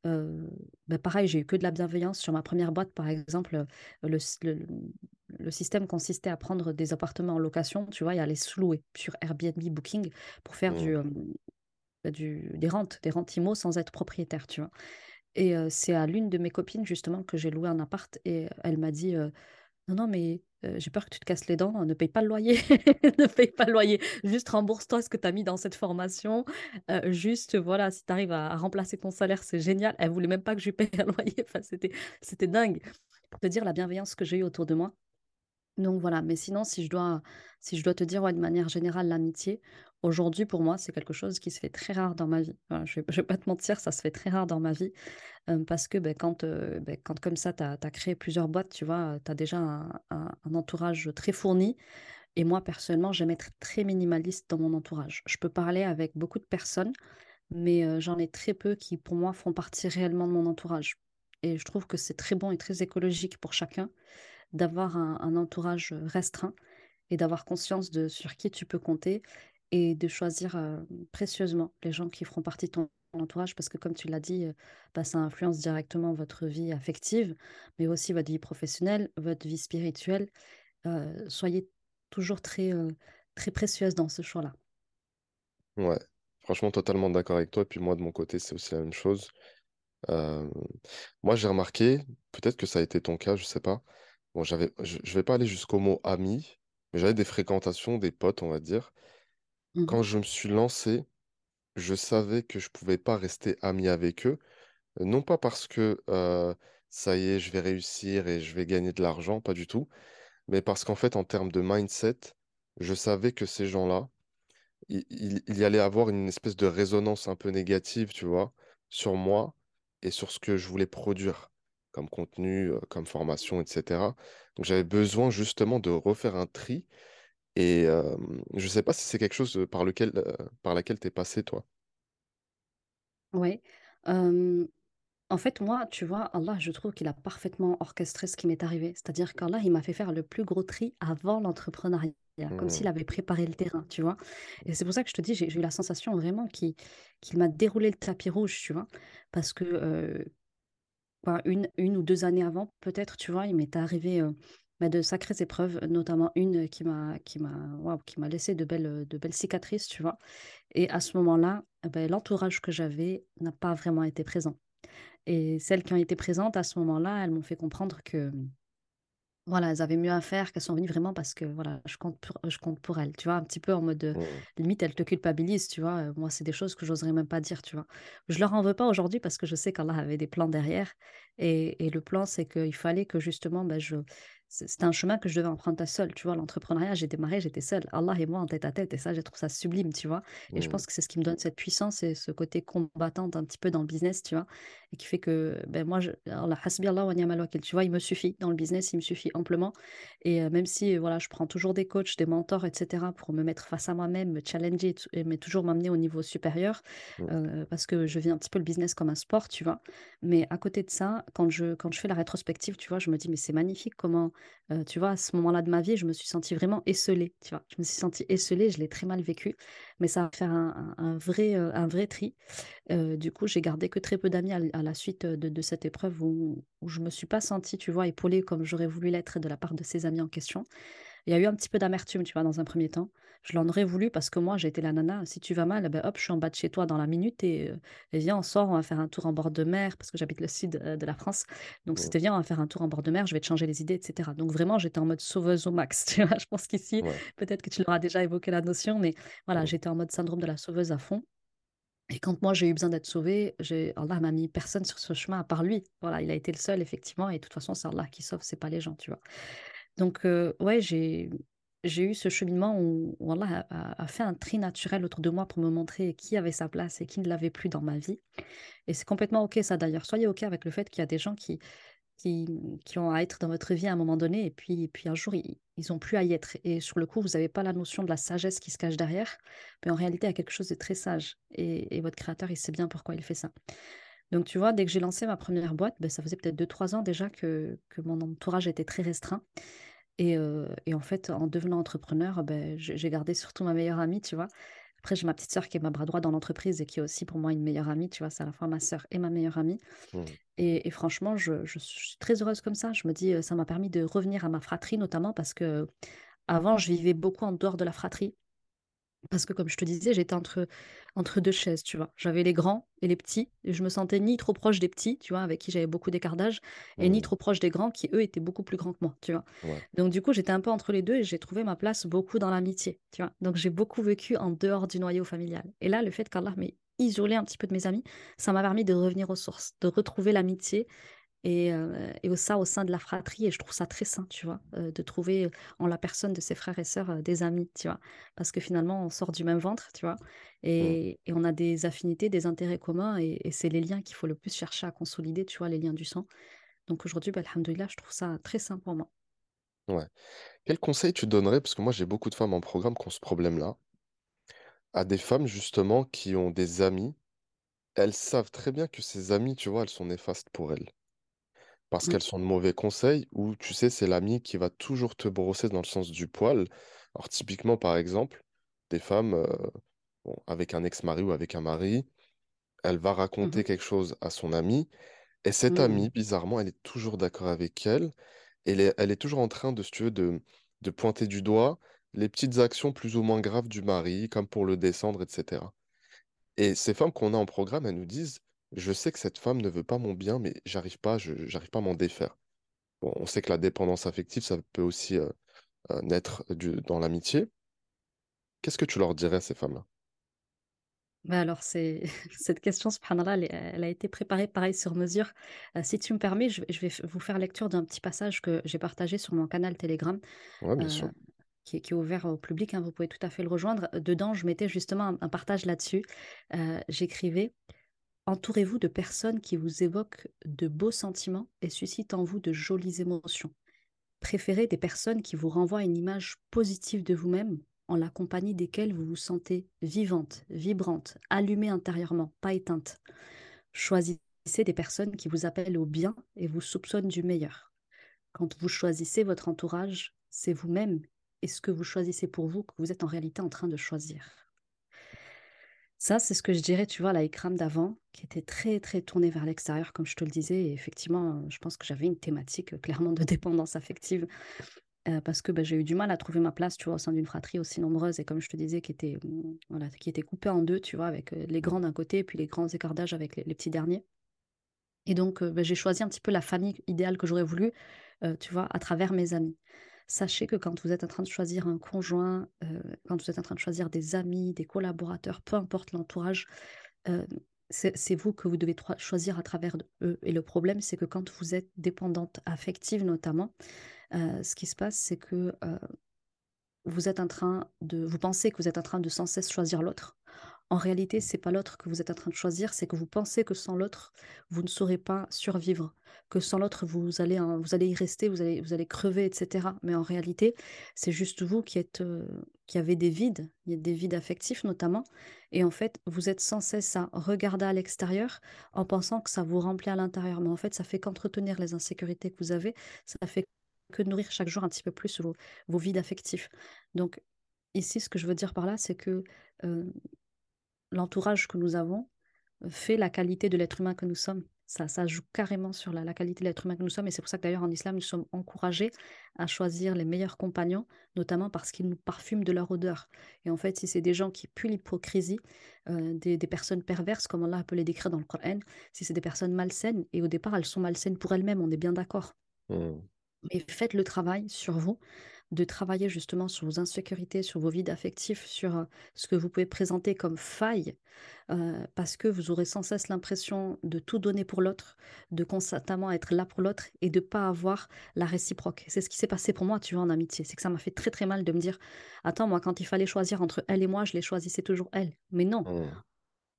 heu, bah, pareil, j'ai eu que de la bienveillance. Sur ma première boîte, par exemple, le le le système consistait à prendre des appartements en location, tu vois? Et à les sous-louer sur Airbnb, Booking pour faire mm, du, hem, bah, du des rentes, des rentes IMO sans être propriétaire, tu vois? Et heu, c'est à l'une de mes copines justement que j'ai loué un appart et elle m'a dit, «Non, non, mais heu, j'ai peur que tu te casses les dents, ne paye pas le loyer, ne paye pas le loyer, juste rembourse-toi ce que tu as mis dans cette formation, heu, juste voilà, si tu arrives à remplacer ton salaire, c'est génial». Elle voulait même pas que je lui paye un loyer, c'était dingue. Pour te dire la bienveillance que j'ai eue autour de moi. Donc voilà, mais sinon, si je dois, si je dois te dire de manière générale, l'amitié, aujourd'hui, pour moi, c'est quelque chose qui se fait très rare dans ma vie. Je ne vais, pas te mentir, ça se fait très rare dans ma vie. euh, parce que ben, quand, euh, ben, quand comme ça, tu as, créé plusieurs boîtes, tu vois, tu as déjà un, entourage très fourni. Et moi, personnellement, j'aime être très minimaliste dans mon entourage. Je peux parler avec beaucoup de personnes, mais j'en ai très peu qui, pour moi, font partie réellement de mon entourage. Et je trouve que c'est très bon et très écologique pour chacun d'avoir un, un entourage restreint. et d'avoir conscience de sur qui tu peux compter et de choisir euh, précieusement les gens qui feront partie de ton entourage parce que comme tu l'as dit, euh, bah, ça influence directement votre vie affective, mais aussi votre vie professionnelle, votre vie spirituelle. Euh, soyez toujours très, très précieuse dans ce choix-là. Ouais, franchement, totalement d'accord avec toi. Et puis moi, de mon côté, c'est aussi la même chose. Moi, j'ai remarqué, peut-être que ça a été ton cas, je sais pas. Bon, j'avais, je, je vais pas aller jusqu'au mot ami, mais j'avais des fréquentations, des potes, on va dire. Quand je me suis lancé, je savais que je pouvais pas rester ami avec eux. Non pas parce que euh, ça y est, je vais réussir et je vais gagner de l'argent, pas du tout, mais parce qu'en fait, en termes de mindset, je savais que ces gens-là, il, il- il y allait avoir une espèce de résonance un peu négative, tu vois, sur moi et sur ce que je voulais produire comme contenu, comme formation, etc. Donc j'avais besoin justement de refaire un tri et euh, je sais pas si c'est quelque chose par lequel, euh, par laquelle t'es passé, toi. Ouais. Euh, en fait, moi, tu vois, Allah, je trouve qu'il a parfaitement orchestré ce qui m'est arrivé. C'est-à-dire qu'Allah, il m'a fait faire le plus gros tri avant l'entrepreneuriat, comme Hmm, s'il avait préparé le terrain, tu vois? Et c'est pour ça que je te dis, j'ai j'ai eu la sensation vraiment qu'il qu'il m'a déroulé le tapis rouge, tu vois? Parce que euh, une, une ou deux années avant, peut-être, tu vois, il m'est arrivé euh, bah, de sacrées épreuves, notamment une qui m'a qui m'a waouh, qui m'a laissé de belles, de belles cicatrices, tu vois? Et à ce moment-là, eh ben, l'entourage que j'avais n'a pas vraiment été présent. Et celles qui ont été présentes à ce moment-là, elles m'ont fait comprendre que voilà, elles avaient mieux à faire, qu'elles sont venues vraiment parce que voilà, je compte pour, je compte pour elles, tu vois, un petit peu en mode euh, hmm, limite, elles te culpabilisent, tu vois? moi, c'est des choses que j'oserais même pas dire, tu vois? Je leur en veux pas aujourd'hui parce que je sais qu'Allah avait des plans derrière. Et, et le plan, c'est qu'il fallait que justement, ben, je, c'est- c'était un chemin que je devais emprunter seule, tu vois. L'entrepreneuriat, j'ai démarré, j'étais seule, Allah et moi en tête à tête. Et ça, je trouve ça sublime, tu vois. Et je hmm, pense que c'est ce qui me donne cette puissance et ce côté combattante un petit peu dans le business, tu vois. Et qui fait que, ben, moi, je, Allah, wa tu vois, il me suffit. Dans le business, il me suffit amplement. Et euh, même si, euh, voilà, je prends toujours des coachs, des mentors, etc., pour me mettre face à moi-même, me challenger, et mais toujours m'amener au niveau supérieur, hmm, euh, parce que je vis un petit peu le business comme un sport, tu vois. Mais à côté de ça, quand je, quand je fais la rétrospective, tu vois, je me dis, mais c'est magnifique comment, euh, tu vois, à ce moment-là de ma vie, je me suis sentie vraiment esselée, tu vois. Je me suis sentie esselée, je l'ai très mal vécu, mais ça va faire un, vrai, euh, un vrai tri. Euh, du coup, j'ai gardé que très peu d'amis à, la suite de, de cette épreuve où, où je me suis pas sentie, tu vois, épaulée comme j'aurais voulu l'être de la part de ces amis en question. Il y a eu un petit peu d'amertume, tu vois, dans un premier temps. Je l'en aurais voulu parce que moi, j'ai été la nana. Si tu vas mal, eh ben, hop, je suis en bas de chez toi dans la minute et, euh, et viens, on sort, on va faire un tour en bord de mer parce que j'habite le sud euh, de la France. Donc, c'était viens, on va faire un tour en bord de mer, je vais te changer les idées, etc. Donc, vraiment, j'étais en mode sauveuse au max. Tu vois, je pense qu'ici, Ouais, peut-être que tu l'auras déjà évoqué la notion, mais voilà, j'étais en mode syndrome de la sauveuse à fond. Et quand moi j'ai eu besoin d'être sauvée, Allah m'a mis personne sur ce chemin à part lui. Voilà, il a été le seul, effectivement. Et de toute façon, c'est Allah qui sauve, c'est pas les gens, tu vois. Donc, euh, ouais, j'ai, j'ai eu ce cheminement où, où Allah a, fait un tri naturel autour de moi pour me montrer qui avait sa place et qui ne l'avait plus dans ma vie. Et c'est complètement OK, ça d'ailleurs. Soyez OK avec le fait qu'il y a des gens qui, qui, qui ont à être dans votre vie à un moment donné, et puis, et puis un jour, ils, ils ont plus à y être. Et sur le coup, vous n'avez pas la notion de la sagesse qui se cache derrière, mais en réalité, il y a quelque chose de très sage. Et, votre créateur, il sait bien pourquoi il fait ça. Donc, tu vois, dès que j'ai lancé ma première boîte, ben, ça faisait peut-être deux trois ans déjà que, que mon entourage était très restreint. Et, euh, et en fait, en devenant entrepreneur, ben, j'ai gardé surtout ma meilleure amie, tu vois. Après, j'ai ma petite sœur qui est ma bras droit dans l'entreprise et qui est aussi pour moi une meilleure amie, tu vois. C'est à la fois ma sœur et ma meilleure amie. hmm, Et, et franchement, je, je suis très heureuse comme ça. Je me dis, ça m'a permis de revenir à ma fratrie, notamment parce que avant, je vivais beaucoup en dehors de la fratrie. Parce que, comme je te disais, j'étais entre, entre deux chaises, tu vois. J'avais les grands et les petits. Et je me sentais ni trop proche des petits, tu vois, avec qui j'avais beaucoup d'écart d'âge, et ni hmm, trop proche des grands, qui, eux, étaient beaucoup plus grands que moi, tu vois. ouais, Donc, du coup, j'étais un peu entre les deux et j'ai trouvé ma place beaucoup dans l'amitié, tu vois. Donc, j'ai beaucoup vécu en dehors du noyau familial. Et là, le fait qu'Allah m'ait isolé un petit peu de mes amis, ça m'a permis de revenir aux sources, de retrouver l'amitié et, euh, et ça au sein de la fratrie. Et je trouve ça très sain, tu vois, euh, de trouver en la personne de ses frères et sœurs euh, des amis, tu vois. Parce que finalement, on sort du même ventre, tu vois, et, et on a des affinités, des intérêts communs. Et, et c'est les liens qu'il faut le plus chercher à consolider, tu vois, les liens du sang. Donc aujourd'hui, bah, alhamdoulilah, je trouve ça très sain pour moi. ouais. Quel conseil tu donnerais, parce que moi j'ai beaucoup de femmes en programme qui ont ce problème-là, à des femmes justement qui ont des amis, elles savent très bien que ces amis, tu vois, elles sont néfastes pour elles. Parce Mmh. qu'elles sont de mauvais conseils ou tu sais, c'est l'ami qui va toujours te brosser dans le sens du poil. Alors typiquement, par exemple, des femmes euh, bon, avec un ex-mari ou avec un mari, elle va Mmh raconter quelque chose à son ami et cette Mmh. amie, bizarrement, elle est toujours d'accord avec elle. Et elle est, elle est toujours en train de, si tu veux, de, de pointer du doigt les petites actions plus ou moins graves du mari, comme pour le descendre, etc. Et ces femmes qu'on a en programme, elles nous disent, je sais que cette femme ne veut pas mon bien, mais j'arrive pas, je, j'arrive pas à m'en défaire. Bon, on sait que la dépendance affective, ça peut aussi euh, euh, naître du- dans l'amitié. Qu'est-ce que tu leur dirais à ces femmes-là? Bah, alors c'est cette question, subhanallah, elle elle a été préparée pareil sur mesure. Si tu me permets, je vais je vais f vous faire lecture d'un petit passage que j'ai partagé sur mon canal Telegram, Ouais, bien heu, sûr. qui est qui est ouvert au public, hein, vous pouvez tout à fait le rejoindre. Dedans, je mettais justement un un partage là-dessus. J'écrivais: «Entourez-vous de personnes qui vous évoquent de beaux sentiments et suscitent en vous de jolies émotions. Préférez des personnes qui vous renvoient une image positive de vous-même, en la compagnie desquelles vous vous sentez vivante, vibrante, allumée intérieurement, pas éteinte. Choisissez des personnes qui vous appellent au bien et vous soupçonnent du meilleur. Quand vous choisissez votre entourage, c'est vous-même et ce que vous choisissez pour vous que vous êtes en réalité en train de choisir. Ça, c'est ce que je dirais, tu vois, la Ikram d'avant, qui était très, très tournée vers l'extérieur, comme je te le disais. Et effectivement, je pense que j'avais une thématique euh, clairement de dépendance affective Heu, parce que, bah, j'ai eu du mal à trouver ma place, tu vois, au sein d'une fratrie aussi nombreuse et comme je te disais qui était, mmh, voilà, qui était coupée en 2 tu vois, avec, heu, les grands d'un côté et puis les grands écarts d'âge avec les petits derniers et donc bah, j'ai choisi un petit peu la famille idéale que j'aurais voulu, tu vois, à travers mes amis. Sachez que quand vous êtes en train de choisir un conjoint, heu, quand vous êtes en train de choisir des amis, des collaborateurs, peu importe l'entourage, heu, c'est vous que vous devez choisir à travers eux et le problème, c'est que quand vous êtes dépendante affective notamment, heu, ce qui se passe, c'est que, en train de vous pensez que vous êtes en train de sans cesse choisir l'autre. En réalité, c'est pas l'autre que vous êtes en train de choisir, c'est que vous pensez que sans l'autre, vous ne saurez pas survivre, que sans l'autre, vous allez vous allez y rester, vous allez vous allez crever et cetera. Mais en réalité, c'est juste vous qui êtes, heu, qui avez des vides, il y a des vides affectifs notamment et en fait, vous êtes sans cesse à regarder à l'extérieur en pensant que ça vous remplit à l'intérieur. Mais en fait, ça fait qu'entretenir les insécurités que vous avez, ça fait que nourrir chaque jour un petit peu plus vos vides affectifs. Donc ici, ce que je veux dire par là, c'est que, heu, l'entourage que nous avons, heu, fait la qualité de l'être humain que nous sommes. Ça ça joue carrément sur la la qualité de l'être humain que nous sommes et c'est pour ça que d'ailleurs en islam, nous sommes encouragés à choisir les meilleurs compagnons, notamment parce qu'ils nous parfument de leur odeur et en fait, si c'est des gens qui puent l'hypocrisie, heu, des des personnes perverses comme Allah peut les décrire dans le Coran, si c'est des personnes malsaines et au départ, elles sont malsaines pour elles-mêmes, on est bien d'accord. mm, Mais faites le travail sur vous, de travailler justement sur vos insécurités, sur vos vides affectifs, sur, ce que vous pouvez présenter comme faille, parce que vous aurez sans cesse l'impression de tout donner pour l'autre, de constamment être là pour l'autre et de pas avoir la réciproque. C'est ce qui s'est passé pour moi, tu vois, en amitié. C'est que ça m'a fait très, très mal de me dire: «Attends, moi, quand il fallait choisir entre elle et moi, je les choisissais toujours elle». Mais non! mm,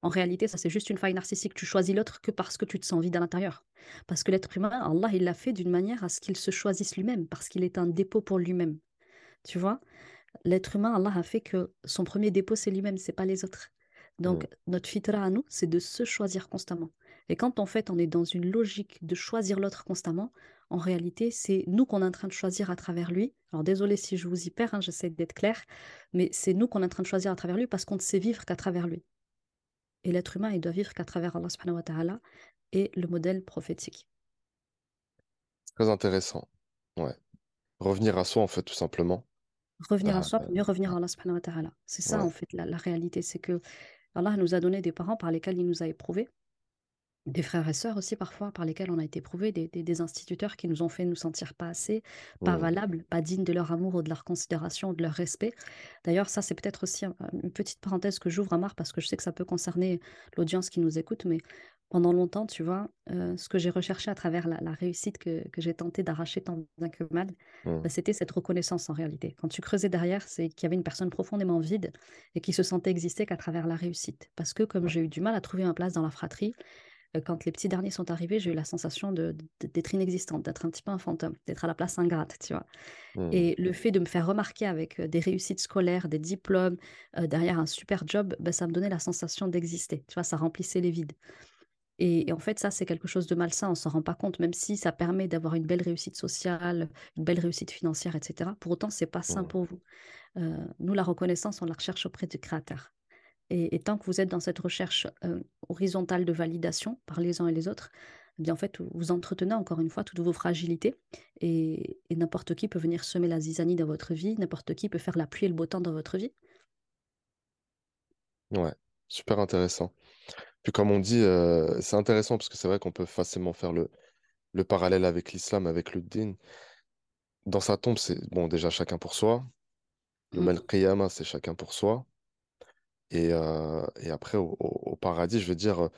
En réalité, ça, c'est juste une faille narcissique. Tu choisis l'autre que parce que tu te sens vide à l'intérieur. Parce que l'être humain, Allah, il l'a fait d'une manière à ce qu'il se choisisse lui-même, parce qu'il est un dépôt pour lui-même. Tu vois? L'être humain, Allah a fait que son premier dépôt, c'est lui-même, c'est pas les autres. Donc, notre fitra à nous, c'est de se choisir constamment. Et quand en fait, on est dans une logique de choisir l'autre constamment, en réalité, c'est nous qu'on est en train de choisir à travers lui. Alors, désolé si je vous y perds, hein, j'essaie d'être claire, mais c'est nous qu'on est en train de choisir à travers lui parce qu'on ne sait vivre qu'à travers lui. Et l'être humain, il doit vivre qu'à travers Allah subhanahu wa ta'ala et le modèle prophétique. Très intéressant. Ouais. Revenir à soi, en fait, tout simplement. Revenir à Ah, soi euh, pour mieux revenir à Allah subhanahu wa ta'ala. C'est ça, ouais. en fait, la, la réalité. C'est que Allah nous a donné des parents par lesquels il nous a éprouvés, des frères et sœurs aussi parfois par lesquels on a été éprouvés, des, des- des instituteurs qui nous ont fait nous sentir pas assez, pas Mm, valables, pas dignes de leur amour ou de leur considération ou de leur respect. D'ailleurs, ça, c'est peut-être aussi un- une petite parenthèse que j'ouvre à Marc parce que je sais que ça peut concerner l'audience qui nous écoute, mais pendant longtemps, tu vois, euh, ce que j'ai recherché à travers la, la réussite que, que j'ai tenté d'arracher tant bien que mal, mm, bah, c'était cette reconnaissance en réalité. Quand tu creusais derrière, c'est qu'il y avait une personne profondément vide et qui se sentait exister qu'à travers la réussite. Parce que comme j'ai eu du mal à trouver ma place dans la fratrie, quand les petits derniers sont arrivés, j'ai eu la sensation de, de- d'être inexistante, d'être un petit peu un fantôme, d'être à la place ingrate, tu vois. Mm, Et le fait de me faire remarquer avec euh, des réussites scolaires, des diplômes, euh, derrière un super job, bah, ça me donnait la sensation d'exister. Tu vois, ça remplissait les vides. Et, et en fait, ça, c'est quelque chose de malsain, on s'en rend pas compte, même si ça permet d'avoir une belle réussite sociale, une belle réussite financière, etc. Pour autant, c'est pas sain Mhm. pour vous. Euh, nous, la reconnaissance, on la recherche auprès du Créateur. Et, et tant que vous êtes dans cette recherche euh, horizontale de validation par les uns et les autres, eh bien en fait, vous entretenez encore une fois toutes vos fragilités et, et n'importe qui peut venir semer la zizanie dans votre vie, n'importe qui peut faire la pluie et le beau temps dans votre vie. Ouais, super intéressant. Puis comme on dit, euh, c'est intéressant parce que c'est vrai qu'on peut facilement faire le, le parallèle avec l'islam, avec le din. Dans sa tombe, c'est bon, déjà chacun pour soi. Le Mm. mal qiyamah, c'est chacun pour soi. Et, euh, et après, au, paradis, je veux dire, euh,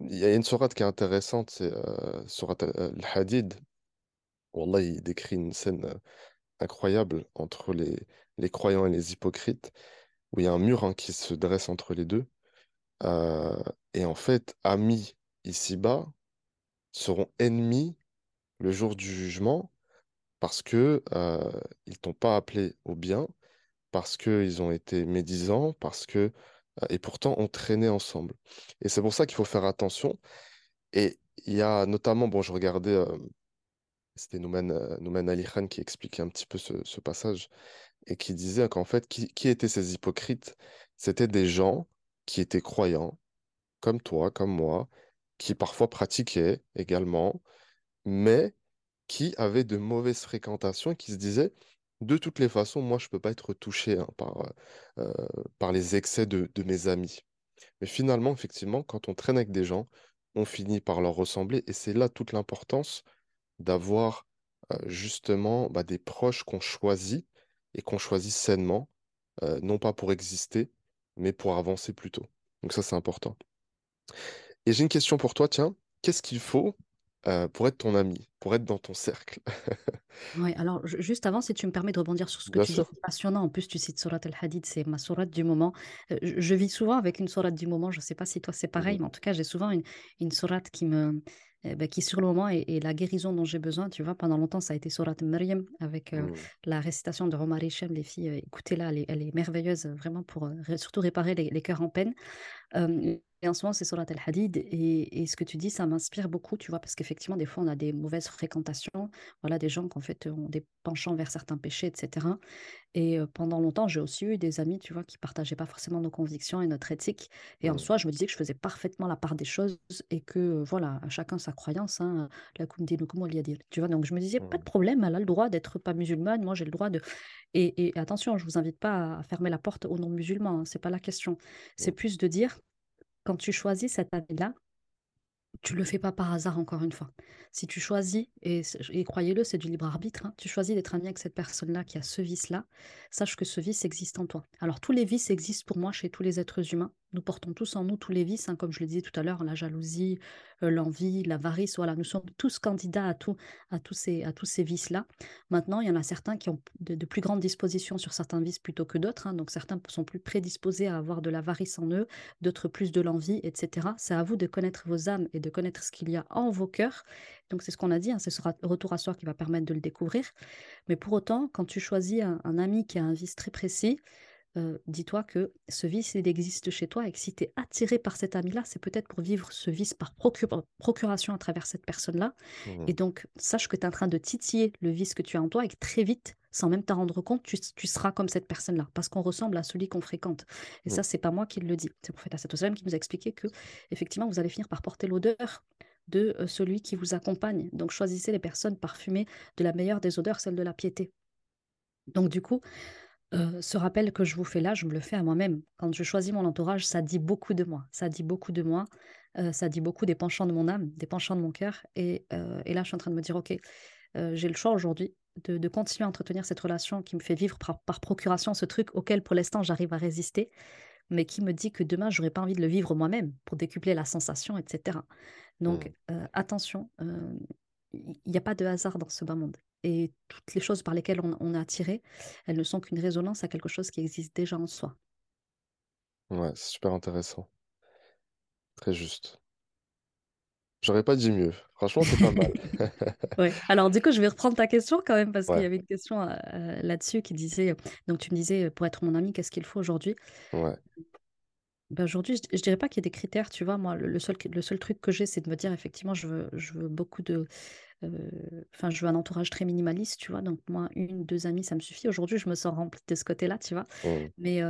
il y a une sourate qui est intéressante, c'est euh, sourate euh, Al-Hadid. Wallah, il décrit une scène incroyable entre les, les croyants et les hypocrites, où il y a un mur hein, qui se dresse entre les deux. Et en fait, amis ici-bas seront ennemis le jour du jugement parce que euh, ils t'ont pas appelé au bien, parce qu'ils ont été médisants, parce que euh, et pourtant on traînait ensemble. Et c'est pour ça qu'il faut faire attention. Et il y a notamment, bon, je regardais, euh, c'était Nouman, euh, Ali Khan qui expliquait un petit peu ce, ce passage et qui disait qu'en fait, qui, qui étaient ces hypocrites? C'était des gens qui étaient croyants, comme toi, comme moi, qui parfois pratiquaient également, mais qui avaient de mauvaises fréquentations et qui se disaient, de toutes les façons, moi, je ne peux pas être touché hein, par, euh, par les excès de, mes amis. Mais finalement, effectivement, quand on traîne avec des gens, on finit par leur ressembler et c'est là toute l'importance d'avoir euh, justement bah, des proches qu'on choisit et qu'on choisit sainement, euh, non pas pour exister, mais pour avancer plutôt. Donc ça, c'est important. Et j'ai une question pour toi, tiens. Qu'est-ce qu'il faut euh, pour être ton ami, pour être dans ton cercle? Ouais, alors ju- juste avant, si tu me permets de rebondir sur ce que Bien tu dis, sûr. c'est passionnant. En plus, tu cites Surat al-Hadid, c'est ma sourate du moment. Euh, je, je vis souvent avec une sourate du moment. Je ne sais pas si toi c'est pareil, Mhm. mais en tout cas, j'ai souvent une, une sourate qui me, eh ben, qui sur le moment est, est la guérison dont j'ai besoin. Tu vois, pendant longtemps, ça a été sourate Maryam avec euh, Mhm. la récitation de Omar Hichem. Les filles, écoutez-la, elle est, elle est merveilleuse, vraiment pour surtout réparer les, les cœurs en peine. Et en ce moment, c'est Surat al-Hadid. Et, et ce que tu dis, ça m'inspire beaucoup, tu vois, parce qu'effectivement, des fois, on a des mauvaises fréquentations. Voilà, des gens qui, en fait, ont des penchants vers certains péchés, etc. Et pendant longtemps, j'ai aussi eu des amis, tu vois, qui partageaient pas forcément nos convictions et notre éthique. Et en Mhm. soi, je me disais que je faisais parfaitement la part des choses et que, voilà, à chacun sa croyance. Hein, la waliya din. Tu vois, donc je me disais, pas de Mhm. problème, elle a le droit d'être pas musulmane, moi j'ai le droit de... Et, et attention, je vous invite pas à fermer la porte aux non-musulmans, hein, c'est pas la question. C'est Mhm. plus de dire, quand tu choisis cette année-là, tu le fais pas par hasard, encore une fois. Si tu choisis, et, croyez-le, c'est du libre arbitre, hein, tu choisis d'être ami avec cette personne-là qui a ce vice-là, sache que ce vice existe en toi. Alors, tous les vices existent pour moi chez tous les êtres humains. Nous portons tous en nous tous les vices, hein, comme je le disais tout à l'heure, la jalousie, euh, l'envie, l'avarice, voilà, nous sommes tous candidats à, tous ces, à tous ces vices-là. Maintenant, il y en a certains qui ont de, plus grandes dispositions sur certains vices plutôt que d'autres, hein, donc certains sont plus prédisposés à avoir de l'avarice en eux, d'autres plus de l'envie, etc. C'est à vous de connaître vos âmes et de connaître ce qu'il y a en vos cœurs. Donc c'est ce qu'on a dit, hein, ce sera retour à soi qui va permettre de le découvrir. Mais pour autant, quand tu choisis un ami qui a un vice très précis, euh, dis-toi que ce vice, il existe chez toi et que si tu es attiré par cet ami-là, c'est peut-être pour vivre ce vice par procuration à travers cette personne-là. Et Mhm. donc, sache que tu es en train de titiller le vice que tu as en toi et que très vite, sans même t'en rendre compte, tu, tu seras comme cette personne-là parce qu'on ressemble à celui qu'on fréquente. Et ça, Mhm. c'est pas moi qui le dis. C'est le prophète Assatou qui nous a expliqué que, effectivement, vous allez finir par porter l'odeur de celui qui vous accompagne. Donc, choisissez les personnes parfumées de la meilleure des odeurs, celle de la piété. Donc, du coup, euh, ce rappel que je vous fais là, je me le fais à moi-même. Quand je choisis mon entourage, ça dit beaucoup de moi. Ça dit beaucoup de moi. euh, ça dit beaucoup des penchants de mon âme, des penchants de mon cœur. Et, euh, et là, je suis en train de me dire, OK, j'ai le choix aujourd'hui de, de continuer à entretenir cette relation qui me fait vivre par, par procuration ce truc auquel, pour l'instant, j'arrive à résister, mais qui me dit que demain, j'aurais pas envie de le vivre moi-même pour décupler la sensation, etc. Donc, euh, attention, il n'y a pas de hasard dans ce bas monde. Et toutes les choses par lesquelles on, on est attiré, elles ne sont qu'une résonance à quelque chose qui existe déjà en soi. Ouais, c'est super intéressant. Très juste. J'aurais pas dit mieux. Franchement, c'est pas mal. Ouais. Alors, du coup, je vais reprendre ta question quand même, parce qu'il y avait une question euh, euh, là-dessus qui disait, donc tu me disais, euh, pour être mon ami, qu'est-ce qu'il faut aujourd'hui? ouais. Bah, aujourd'hui, je je dirais pas qu'il y ait des critères, tu vois? Moi, le le seul le seul truc que j'ai, c'est de me dire effectivement, je veux je veux beaucoup de, enfin, je veux un entourage très minimaliste, tu vois? Donc moi, une, deux amis, ça me suffit. Aujourd'hui, je me sens remplie de ce côté-là, tu vois? Hmm, Mais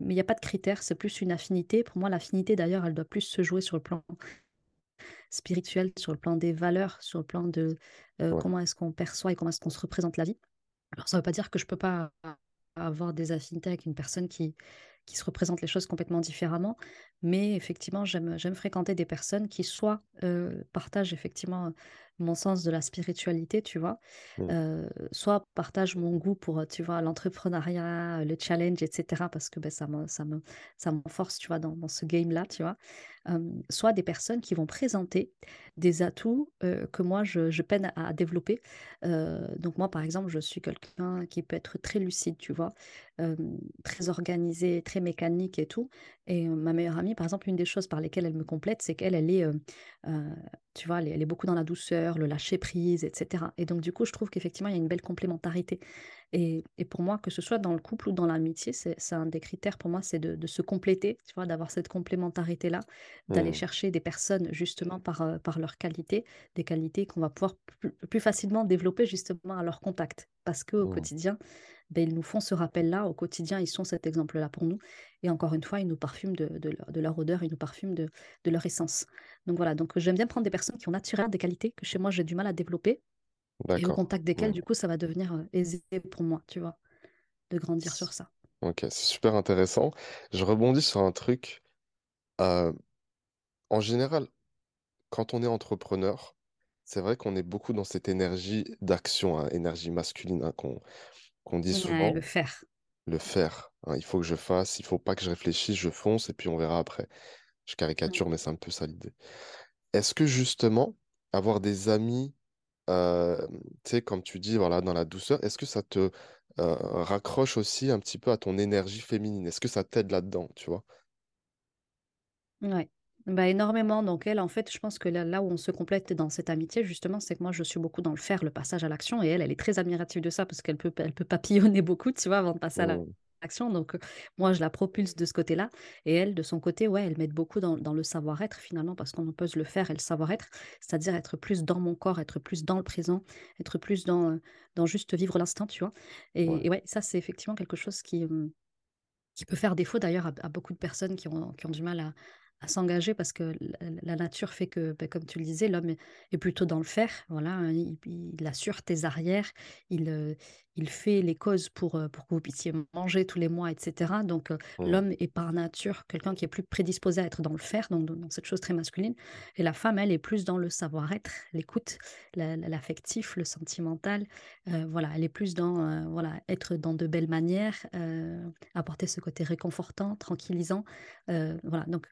mais il y a pas de critères, c'est plus une affinité. Pour moi, l'affinité d'ailleurs, elle doit plus se jouer sur le plan spirituel, sur le plan des valeurs, sur le plan de, ouais, comment est-ce qu'on perçoit et comment est-ce qu'on se représente la vie. Alors ça veut pas dire que je peux pas avoir des affinités avec une personne qui qui se représente les choses complètement différemment, mais effectivement, j'aime j'aime fréquenter des personnes qui soit, partagent effectivement, mon sens de la spiritualité, tu vois? Heu, soit partagent mon goût pour, tu vois, l'entrepreneuriat, le challenge et cetera parce que, beh, ça me ça me ça m'enforce, tu vois, dans dans ce game-là, tu vois? Soit des personnes qui vont présenter des atouts, que moi je je peine à à développer. Donc moi, par exemple, je suis quelqu'un qui peut être très lucide, tu vois? Très organisé, très mécanique et tout et ma meilleure amie, par exemple, une des choses par lesquelles elle me complète, c'est qu'elle, elle est, tu vois, elle est beaucoup dans la douceur, le lâcher prise et cetera. Et donc du coup, je trouve qu'effectivement, il y a une belle complémentarité et et pour moi, que ce soit dans le couple ou dans l'amitié, c'est un des critères pour moi, c'est de de se compléter, tu vois? D'avoir cette complémentarité-là, d'aller hmm, chercher des personnes justement par, heu, par leurs qualités, des qualités qu'on va pouvoir plus plus facilement développer justement à leur contact. Parce qu'au hmm. quotidien, beh, ils nous font ce rappel-là, au quotidien, ils sont cet exemple-là pour nous et encore une fois, ils nous parfument de de leur de leur odeur, ils nous parfument de de leur essence. Donc voilà, donc j'aime bien prendre des personnes qui ont naturellement des qualités que chez moi j'ai du mal à développer et au contact desquelles, Hmm. du coup, ça va devenir, aisé pour moi, tu vois? De grandir sur ça. Ok, c'est super intéressant. Je rebondis sur un truc. euh, en général, quand on est entrepreneur, c'est vrai qu'on est beaucoup dans cette énergie d'action, hein, énergie masculine, hein, qu'on qu'on dit Ouais, le souvent, faire. le faire. hein. il faut que je fasse, il faut pas que je réfléchisse, je fonce et puis on verra après. Je caricature, mais c'est un peu ça l'idée. Est-ce que justement, avoir des amis, euh, tu sais, comme tu dis, voilà, dans la douceur, est-ce que ça te euh, raccroche aussi un petit peu à ton énergie féminine? Est-ce que ça t'aide là-dedans, tu vois? Ouais. Bah, énormément. Donc elle, en fait, je pense que là là où on se complète dans cette amitié, justement, c'est que moi, je suis beaucoup dans le faire, le passage à l'action et elle, elle est très admirative de ça parce qu'elle peut elle peut papillonner beaucoup, tu vois, avant de passer à la- Donc, moi, je la propulse de ce côté-là et elle, de son côté, ouais, elle m'aide beaucoup dans dans le savoir-être finalement parce qu'on oppose le faire et le savoir-être. C'est-à-dire être plus dans mon corps, être plus dans le présent, être plus dans, dans juste vivre l'instant, tu vois? ouais. Et ouais, ça, c'est effectivement quelque chose qui, qui peut faire défaut d'ailleurs à à beaucoup de personnes qui ont qui ont du mal à à s'engager parce que la nature fait que, beh, comme tu le disais, l'homme est plutôt dans le faire. Voilà, hein, il il assure tes arrières, il, il fait les causes pour, pour que vous puissiez manger tous les mois et cetera. Donc, heu, Mm, l'homme est par nature quelqu'un qui est plus prédisposé à être dans le faire, donc dans dans cette chose très masculine et la femme, elle, est plus dans le savoir-être, l'écoute, la la l'affectif, le sentimental. Voilà, elle est plus dans, voilà, être dans de belles manières, apporter ce côté réconfortant, tranquillisant, voilà donc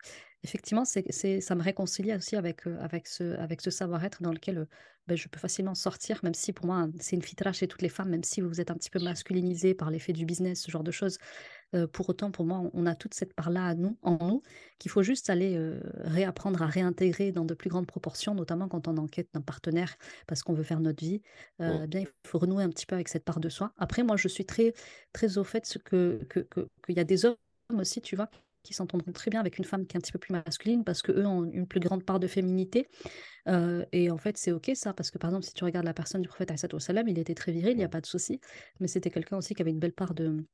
effectivement, c'est ça me réconcilie aussi avec, avec ce avec ce savoir-être dans lequel, beh, je peux facilement sortir, même si pour moi, hein, c'est une fitra chez toutes les femmes, même si vous êtes un petit peu masculinisées par l'effet du business, ce genre de choses. Heu, pour autant, pour moi, on a toute cette part-là à nous en nous, qu'il faut juste aller, heu, réapprendre à réintégrer dans de plus grandes proportions, notamment quand on est en quête d'un partenaire parce qu'on veut faire notre vie. Heu, bien, il faut renouer un petit peu avec cette part de soi. Après, moi, je suis très très au fait ce que que que qu'il y a des hommes aussi, tu vois, qui s'entendront très bien avec une femme qui est un petit peu plus masculine parce qu'eux ont une plus grande part de féminité, heu et en fait, c'est OK ça parce que, par exemple, si tu regardes la personne du prophète salam, il était très viril, il y a pas de souci, mais c'était quelqu'un aussi qui avait une belle part de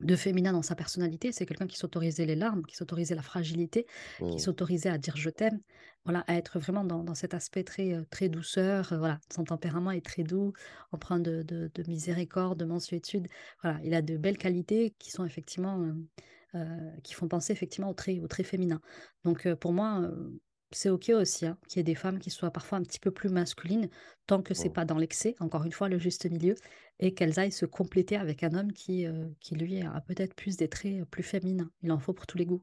de féminin dans sa personnalité. C'est quelqu'un qui s'autorisait les larmes, qui s'autorisait la fragilité, qui mm, s'autorisait à dire «je t'aime», voilà, à être vraiment dans dans cet aspect très, heu, très douceur, heu, voilà. Son tempérament est très doux, empreint de de de miséricorde, de mansuétude. Voilà, il a de belles qualités qui sont effectivement, qui font penser effectivement au trait au trait féminin. Donc heu, pour moi, heu, c'est OK aussi, hein, qu'il y ait des femmes qui soient parfois un petit peu plus masculines, tant que c'est mm. pas dans l'excès, encore une fois, le juste milieu et qu'elles aillent se compléter avec un homme qui, qui lui a peut-être plus des traits, plus féminins. Il en faut pour tous les goûts.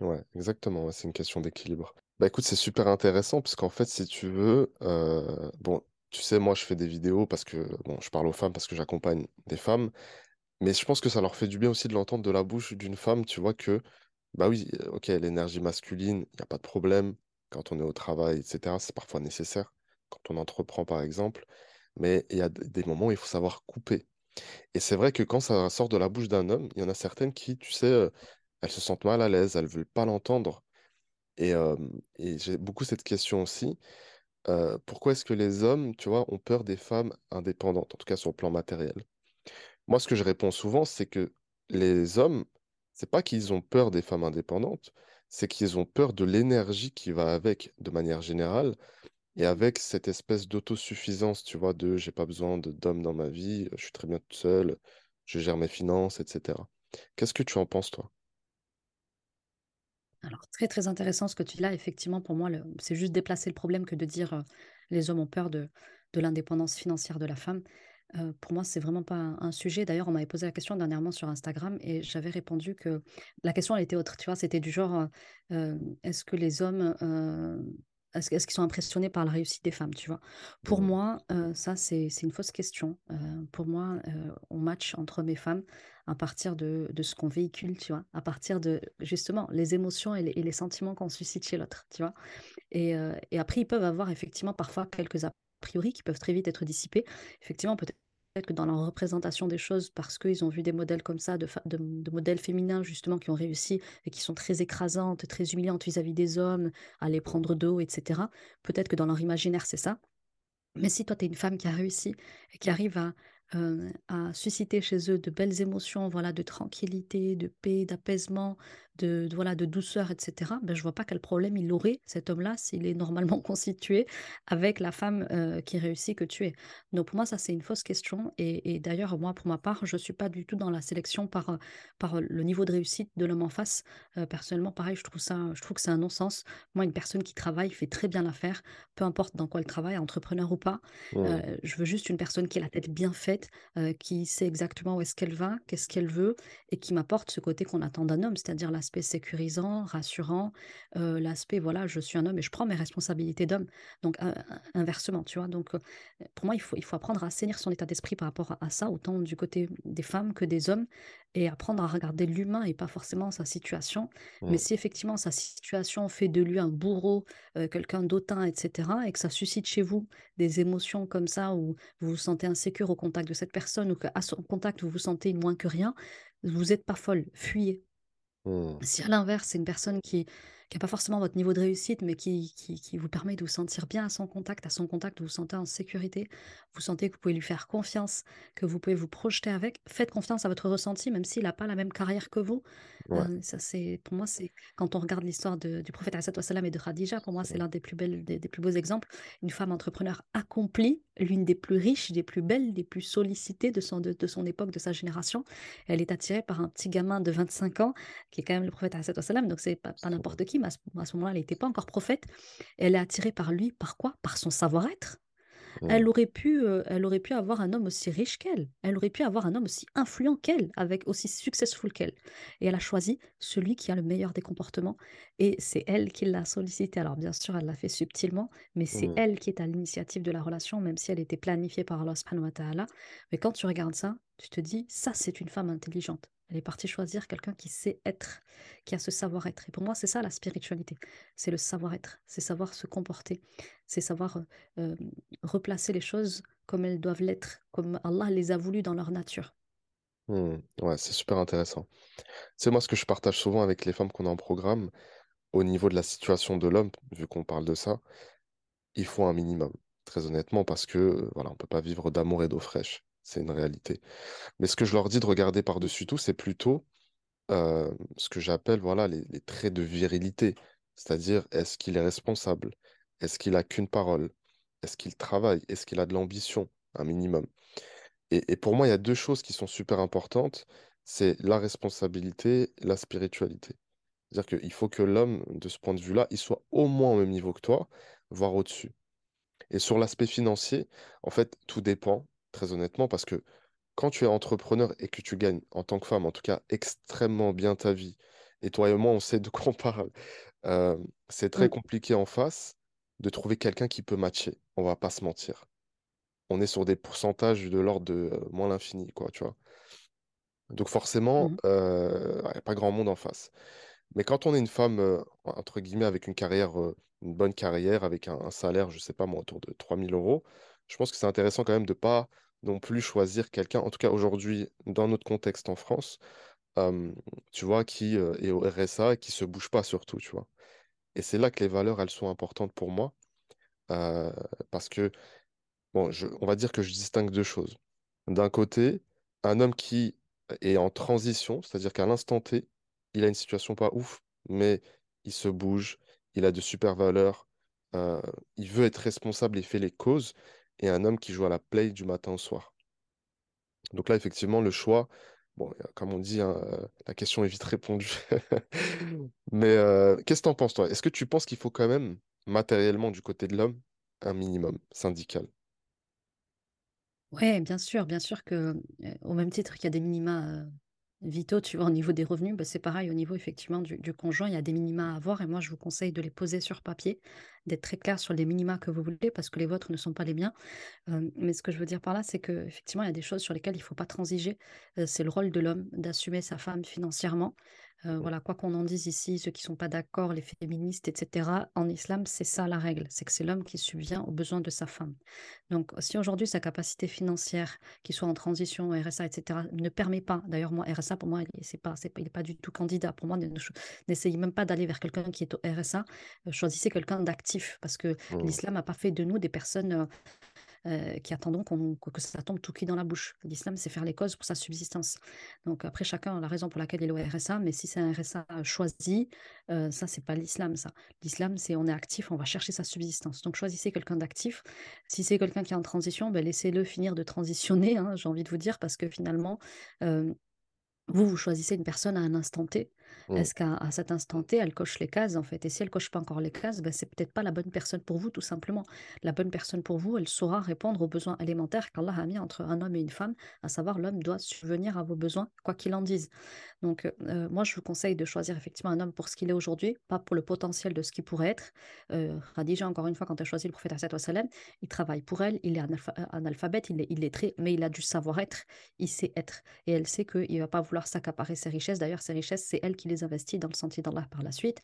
Ouais, exactement, c'est une question d'équilibre. Bah écoute, c'est super intéressant parce qu'en fait, si tu veux, euh, bon, tu sais, moi je fais des vidéos parce que, bon, je parle aux femmes parce que j'accompagne des femmes, mais je pense que ça leur fait du bien aussi de l'entendre de la bouche d'une femme, tu vois, que, bah oui, ok, l'énergie masculine, il n'y a pas de problème quand on est au travail, etc., c'est parfois nécessaire, quand on entreprend par exemple, mais il y a des moments où il faut savoir couper. Et c'est vrai que quand ça sort de la bouche d'un homme, il y en a certaines qui, tu sais, elles se sentent mal à l'aise, elles veulent pas l'entendre. Et, j'ai beaucoup cette question aussi. pourquoi est-ce que les hommes, tu vois, ont peur des femmes indépendantes, en tout cas sur le plan matériel? Moi, ce que je réponds souvent, c'est que les hommes, c'est pas qu'ils ont peur des femmes indépendantes, c'est qu'ils ont peur de l'énergie qui va avec, de manière générale, et avec cette espèce d'autosuffisance, tu vois, de j'ai pas besoin d'hommes dans ma vie, je suis très bien tout seul, je gère mes finances, etc. Qu'est-ce que tu en penses, toi? Alors, très, très intéressant ce que tu dis là. Effectivement, pour moi, c'est juste déplacer le problème que de dire, heu, les hommes ont peur de l'indépendance financière de la femme. Pour moi, c'est vraiment pas un un sujet. D'ailleurs, on m'avait posé la question dernièrement sur Instagram et j'avais répondu que la question, elle était autre, tu vois? C'était du genre, est-ce que les hommes, est-ce qu'ils sont impressionnés par la réussite des femmes, tu vois? Pour Hmm, moi, ça, c'est une fausse question. Pour moi, on match entre hommes et femmes à partir de de ce qu'on véhicule, tu vois? À partir de, justement, les émotions et les et les sentiments qu'on suscite chez l'autre, tu vois? Et et après, ils peuvent avoir effectivement parfois quelques priori qui peuvent très vite être dissipés. Effectivement, peut-être que dans leur représentation des choses, parce qu'ils ont vu des modèles comme ça, de de modèles féminins justement qui ont réussi et qui sont très écrasantes, très humiliantes vis-à-vis des hommes, à les prendre de haut et cetera. Peut-être que dans leur imaginaire, c'est ça. Mais si toi, tu es une femme qui a réussi et qui arrive à, heu, à susciter chez eux de belles émotions, voilà, de tranquillité, de paix, d'apaisement, de de voilà, de douceur et cetera, ben, je vois pas quel problème il aurait, cet homme-là, s'il est normalement constitué avec la femme, heu, qui réussit que tu es. Donc pour moi, ça, c'est une fausse question et et d'ailleurs, moi, pour ma part, je suis pas du tout dans la sélection par, heu, par, le niveau de réussite de l'homme en face. Personnellement, pareil, je trouve ça je trouve que c'est un non-sens. Moi, une personne qui travaille fait très bien l'affaire peu importe dans quoi elle travaille, entrepreneur ou pas. je veux juste une personne qui a la tête bien faite, qui sait exactement où est-ce qu'elle va, qu'est-ce qu'elle veut et qui m'apporte ce côté qu'on attend d'un homme, c'est-à-dire l'aspect sécurisant, rassurant, l'aspect voilà, je suis un homme et je prends mes responsabilités d'homme. Donc in in inversement, tu vois? Donc, pour moi, il faut il faut apprendre à assainir son état d'esprit par rapport à à ça, autant du côté des femmes que des hommes et apprendre à regarder l'humain et pas forcément sa situation. Mais hmm, si effectivement sa situation fait de lui un bourreau, quelqu'un d'autant et cetera et que ça suscite chez vous des émotions comme ça où vous vous sentez insécure au contact de cette personne ou qu'à son contact vous vous sentez moins que rien, vous êtes pas folle, fuyez. Hmm, Si à l'inverse, c'est une personne qui qui pas forcément votre niveau de réussite, mais qui qui qui vous permet de vous sentir bien à son contact, à son contact, vous vous sentez en sécurité, vous sentez que vous pouvez lui faire confiance, que vous pouvez vous projeter avec, faites confiance à votre ressenti, même s'il a pas la même carrière que vous. ouais, Heu, ça c'est pour moi, c'est quand on regarde l'histoire du prophète et de Khadija, pour moi, c'est l'un des plus belles des des plus beaux exemples. Une femme entrepreneur accomplie, l'une des plus riches, des plus belles, des plus sollicitées de son de de son époque, de sa génération. Elle est attirée par un petit gamin de 25 ans qui est quand même le prophète donc c'est pas pas n'importe qui, à ce moment-là, elle n'était pas encore prophète. Elle est attirée par lui, par quoi? Par son savoir-être. Elle aurait pu, heu, elle aurait pu avoir un homme aussi riche qu'elle. Elle aurait pu avoir un homme aussi influent qu'elle, avec aussi successful qu'elle. Et elle a choisi celui qui a le meilleur des comportements et c'est elle qui l'a sollicité. Alors bien sûr, elle l'a fait subtilement, mais c'est hmm, elle qui est à l'initiative de la relation, même si elle était planifiée par Allah subhanahu wa ta'ala. Mais quand tu regardes ça, tu te dis: «Ça, c'est une femme intelligente». Elle est partie choisir quelqu'un qui sait être, qui a ce savoir-être et pour moi, c'est ça la spiritualité. C'est le savoir-être, c'est savoir se comporter, c'est savoir, heu, hem replacer les choses comme elles doivent l'être, comme Allah les a voulues dans leur nature. hmm. Ouais, c'est super intéressant. C'est moi ce que je partage souvent avec les femmes qu'on a en programme, au niveau de la situation de l'homme, vu qu'on parle de ça, il faut un minimum, très honnêtement, parce que euh, voilà, on peut pas vivre d'amour et d'eau fraîche. C'est une réalité. Mais ce que je leur dis de regarder par-dessus tout, c'est plutôt euh, ce que j'appelle voilà, les, les traits de virilité. C'est-à-dire, est-ce qu'il est responsable? Est-ce qu'il a qu'une parole? Est-ce qu'il travaille? Est-ce qu'il a de l'ambition? Un minimum. Et, et pour moi, il y a deux choses qui sont super importantes. C'est la responsabilité, la spiritualité. C'est-à-dire qu'il faut que l'homme, de ce point de vue-là, il soit au moins au même niveau que toi, voire au-dessus. Et sur l'aspect financier, en fait, tout dépend, très honnêtement, parce que quand tu es entrepreneur et que tu gagnes, en tant que femme, en tout cas, extrêmement bien ta vie, et toi et moi, on sait de quoi on parle, euh, c'est très Mmh. compliqué en face de trouver quelqu'un qui peut matcher. On va pas se mentir. On est sur des pourcentages de l'ordre de euh, moins l'infini, quoi, tu vois. Donc forcément, euh, il n'y a pas grand monde en face. Mais quand on est une femme, euh, entre guillemets, avec une carrière, une bonne carrière, avec un, un salaire, je sais pas moi, autour de 3000 euros, je pense que c'est intéressant quand même de pas non plus choisir quelqu'un, en tout cas aujourd'hui, dans notre contexte en France, tu vois, qui est au RSA qui se bouge pas surtout, tu vois. Et c'est là que les valeurs, elles sont importantes pour moi, parce que, bon, je- on va dire que je distingue deux choses. D'un côté, un homme qui est en transition, c'est-à-dire qu'à l'instant T, il a une situation pas ouf, mais il se bouge, il a de super valeurs, il veut être responsable et fait les causes, et un homme qui joue à la play du matin au soir. Donc là, effectivement, le choix, bon, euh, comme on dit, hein, euh, la question est vite répondue. Mais euh, qu'est-ce que tu en penses, toi? Est-ce que tu penses qu'il faut quand même, matériellement, du côté de l'homme, un minimum syndical? Ouais, bien sûr, bien sûr que, heu, au même titre qu'il y a des minima, vitaux, tu vois, au niveau des revenus, bah, c'est pareil au niveau effectivement du conjoint, il y a des minima à avoir et moi je vous conseille de les poser sur papier, d'être très clair sur les minima que vous voulez parce que les vôtres ne sont pas les miens. Mais ce que je veux dire par là, c'est qu'effectivement, il y a des choses sur lesquelles il ne faut pas transiger. C'est le rôle de l'homme d'assumer sa femme financièrement. Mm, voilà, quoi qu'on en dise ici, ceux qui ne sont pas d'accord, les féministes et cetera, en islam, c'est ça la règle, c'est que c'est l'homme qui subvient aux besoins de sa femme. Donc si aujourd'hui sa capacité financière, qu'il soit en transition, RSA et cetera, ne permet pas d'ailleurs moi RSA pour moi il c'est pas il est pas du tout candidat. Pour moi n'essayez même pas d'aller vers quelqu'un qui est au RSA, heu, choisissez quelqu'un d'actif parce que mm, l'islam n'a pas fait de nous des personnes, heu, qui attendons qu'on que ça tombe tout cuit dans la bouche. L'islam, c'est faire les causes pour sa subsistance. Donc après, chacun a la raison pour laquelle il est au RSA, mais si c'est un RSA choisi, heu, ça, c'est pas l'islam, ça. L'islam, c'est on est actif, on va chercher sa subsistance. Donc choisissez quelqu'un d'actif. Si c'est quelqu'un qui est en transition, ben laissez-le finir de transitionner, hein, j'ai envie de vous dire, parce que finalement, hem vous, vous choisissez une personne à un instant T. mm, Est-ce qu'à cet instant T, elle coche les cases, en fait? Et si elle coche pas encore les cases, ben, c'est peut-être pas la bonne personne pour vous, tout simplement. La bonne personne pour vous, elle saura répondre aux besoins élémentaires qu'Allah a mis entre un homme et une femme, à savoir l'homme doit subvenir à vos besoins, quoi qu'il en dise. Donc, heu, moi, je vous conseille de choisir effectivement un homme pour ce qu'il est aujourd'hui, pas pour le potentiel de ce qu'il pourrait être. Khadija, encore une fois, quand elle choisit le prophète il travaille pour elle, il est heu, analphabète, il est illettré, mais il a du savoir-être, il sait être. Et elle sait qu'il ne va pas vouloir s'accaparer ses richesses. D'ailleurs, ses richesses, c'est elle qui les investit dans le sentier d'Allah par la suite.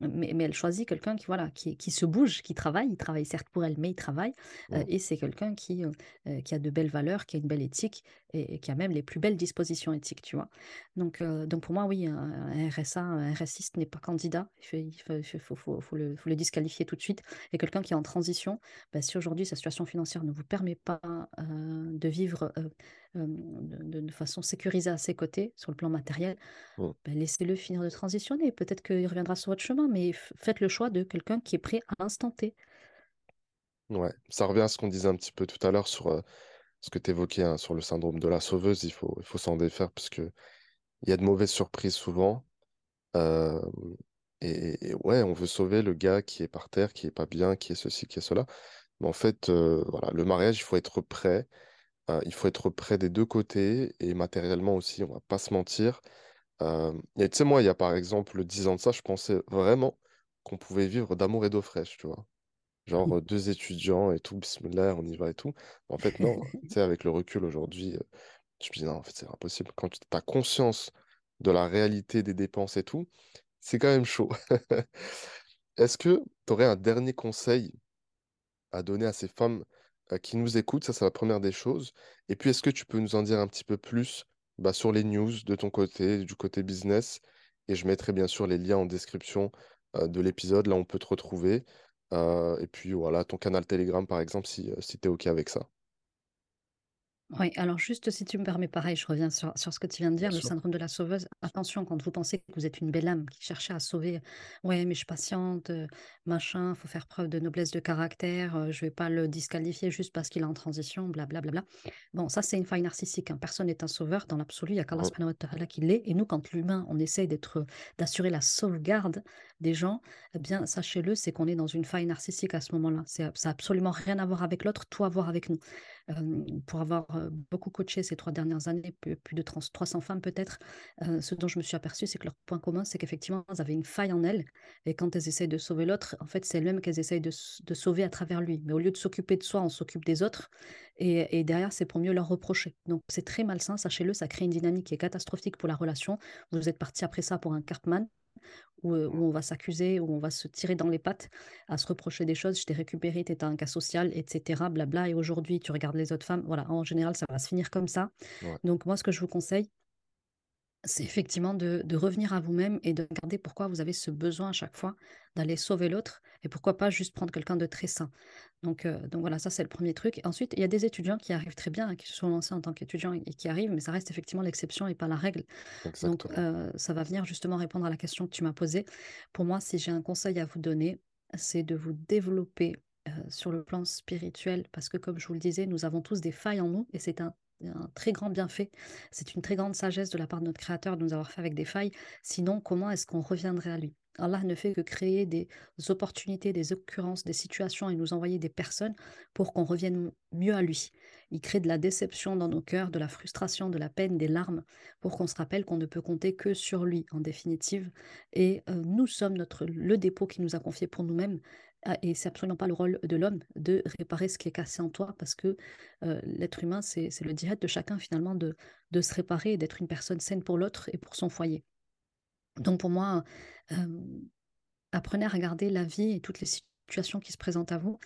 Mais mais elle choisit quelqu'un qui, voilà, qui qui se bouge, qui travaille. Il travaille certes pour elle, mais il travaille, mm. et c'est quelqu'un qui, heu heu, qui a de belles valeurs, qui a une belle éthique et et qui a même les plus belles dispositions éthiques, tu vois? Donc donc pour moi, oui, un RSA, un RSiste n'est pas candidat. Il faut il faut faut faut le faut le disqualifier tout de suite et quelqu'un qui est en transition, bah, si aujourd'hui sa situation financière ne vous permet pas, de vivre, de de façon sécurisée à ses côtés, sur le plan matériel, mm. bah, laissez-le finir de transitionner. Peut-être qu'il reviendra sur votre chemin, mais faites le choix de quelqu'un qui est prêt à l'instant T. Ouais, ça revient à ce qu'on disait un petit peu tout à l'heure sur euh, ce que tu évoquais sur le syndrome de la sauveuse. Il faut, il faut s'en défaire parce que il y a de mauvaises surprises souvent. Euh, et, et ouais, on veut sauver le gars qui est par terre, qui est pas bien, qui est ceci, qui est cela. Mais en fait, euh, voilà, le mariage, il faut être prêt. Euh, il faut être prêt des deux côtés et matériellement aussi, on va pas se mentir. Euh, et tu sais, moi, il y a par exemple 10 ans de ça, je pensais vraiment qu'on pouvait vivre d'amour et d'eau fraîche, tu vois. Genre euh, deux étudiants et tout, bismillah, on y va et tout. En fait, non. Tu sais, avec le recul aujourd'hui, je me dis non, en fait, c'est impossible. Quand tu as conscience de la réalité des dépenses et tout, c'est quand même chaud. Est-ce que tu aurais un dernier conseil à donner à ces femmes euh, qui nous écoutent? Ça, c'est la première des choses. Et puis, est-ce que tu peux nous en dire un petit peu plus bah, sur les news de ton côté, du côté business? Et je mettrai bien sûr les liens en description euh, de l'épisode. Là, on peut te retrouver. Euh, et puis, voilà, ton canal Telegram, par exemple, si, si tu es OK avec ça. Oui, alors juste si tu me permets, pareil, je reviens sur, sur ce que tu viens de Bien dire, le sûr. syndrome de la sauveuse. Attention, quand vous pensez que vous êtes une belle âme qui cherchez à sauver, ouais, mais je suis patiente, euh, machin, faut faire preuve de noblesse de caractère, euh, je vais pas le disqualifier juste parce qu'il est en transition, blablabla. Bon, ça, c'est une faille narcissique. hein. Personne n'est un sauveur. Dans l'absolu, il y a qu'Allah ta'ala qui l'est. Et nous, quand l'humain, on essaye d'être, d'assurer la sauvegarde des gens, eh bien, sachez-le, c'est qu'on est dans une faille narcissique à ce moment-là. Ça n'a absolument rien à voir avec l'autre, tout à voir avec nous. Pour avoir, beaucoup coaché ces 3 dernières années, plus de trans 300 femmes peut-être, heu, ce dont je me suis aperçue, c'est que leur point commun, c'est qu'effectivement, elles avaient une faille en elles et quand elles essayent de sauver l'autre, en fait, c'est elles-mêmes qu'elles essayent de de sauver à travers lui. Mais au lieu de s'occuper de soi, on s'occupe des autres et et derrière, c'est pour mieux leur reprocher. Donc c'est très malsain, sachez-le, ça crée une dynamique qui est catastrophique pour la relation. Vous êtes partis après ça pour un Cartman où, on va s'accuser, où on va se tirer dans les pattes, à se reprocher des choses. Je t'ai récupéré, tu étais un cas social, et cetera, blabla. Et aujourd'hui, tu regardes les autres femmes. Voilà, en général, ça va se finir comme ça. ouais. Donc moi, ce que je vous conseille, c'est effectivement de de revenir à vous-même et de regarder pourquoi vous avez ce besoin à chaque fois d'aller sauver l'autre et pourquoi pas juste prendre quelqu'un de très sain. Donc donc voilà, ça c'est le premier truc et ensuite, il y a des étudiants qui arrivent très bien, hein, qui se sont lancés en tant qu'étudiants et qui arrivent, mais ça reste effectivement l'exception et pas la règle. Donc heu, ça va venir justement répondre à la question que tu m'as posée. Pour moi, si j'ai un conseil à vous donner, c'est de vous développer, heu, sur le plan spirituel parce que comme je vous le disais, nous avons tous des failles en nous et c'est un un très grand bienfait. C'est une très grande sagesse de la part de notre créateur de nous avoir fait avec des failles. Sinon, comment est-ce qu'on reviendrait à lui? Allah ne fait que créer des opportunités, des occurrences, des situations et nous envoyer des personnes pour qu'on revienne mieux à lui. Il crée de la déception dans nos cœurs, de la frustration, de la peine, des larmes, pour qu'on se rappelle qu'on ne peut compter que sur lui, en définitive. Et euh, nous sommes le dépôt qu'il nous a confié pour nous-mêmes. Ah, Et c'est absolument pas le rôle de l'homme de réparer ce qui est cassé en toi, parce que euh, l'être humain, c'est le djihad de chacun finalement de, se réparer et d'être une personne saine pour l'autre et pour son foyer. Donc pour moi, hem, apprenez à regarder la vie et toutes les situations qui se présentent à vous,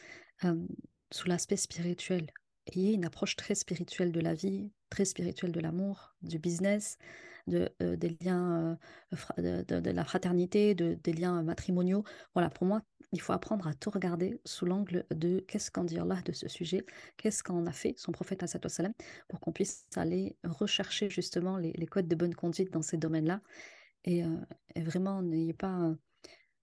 sous l'aspect spirituel. Ayez une approche très spirituelle de la vie, très spirituelle de l'amour, du business, de, heu, des liens, fra de la fraternité, de des liens matrimoniaux. Voilà, pour moi, il faut apprendre à tout regarder sous l'angle de qu'est-ce qu'en dit Allah de ce sujet? Qu'est-ce qu'en a fait son prophète salam pour qu'on puisse aller rechercher justement les codes de bonne conduite dans ces domaines-là et heu et vraiment n'ayez pas,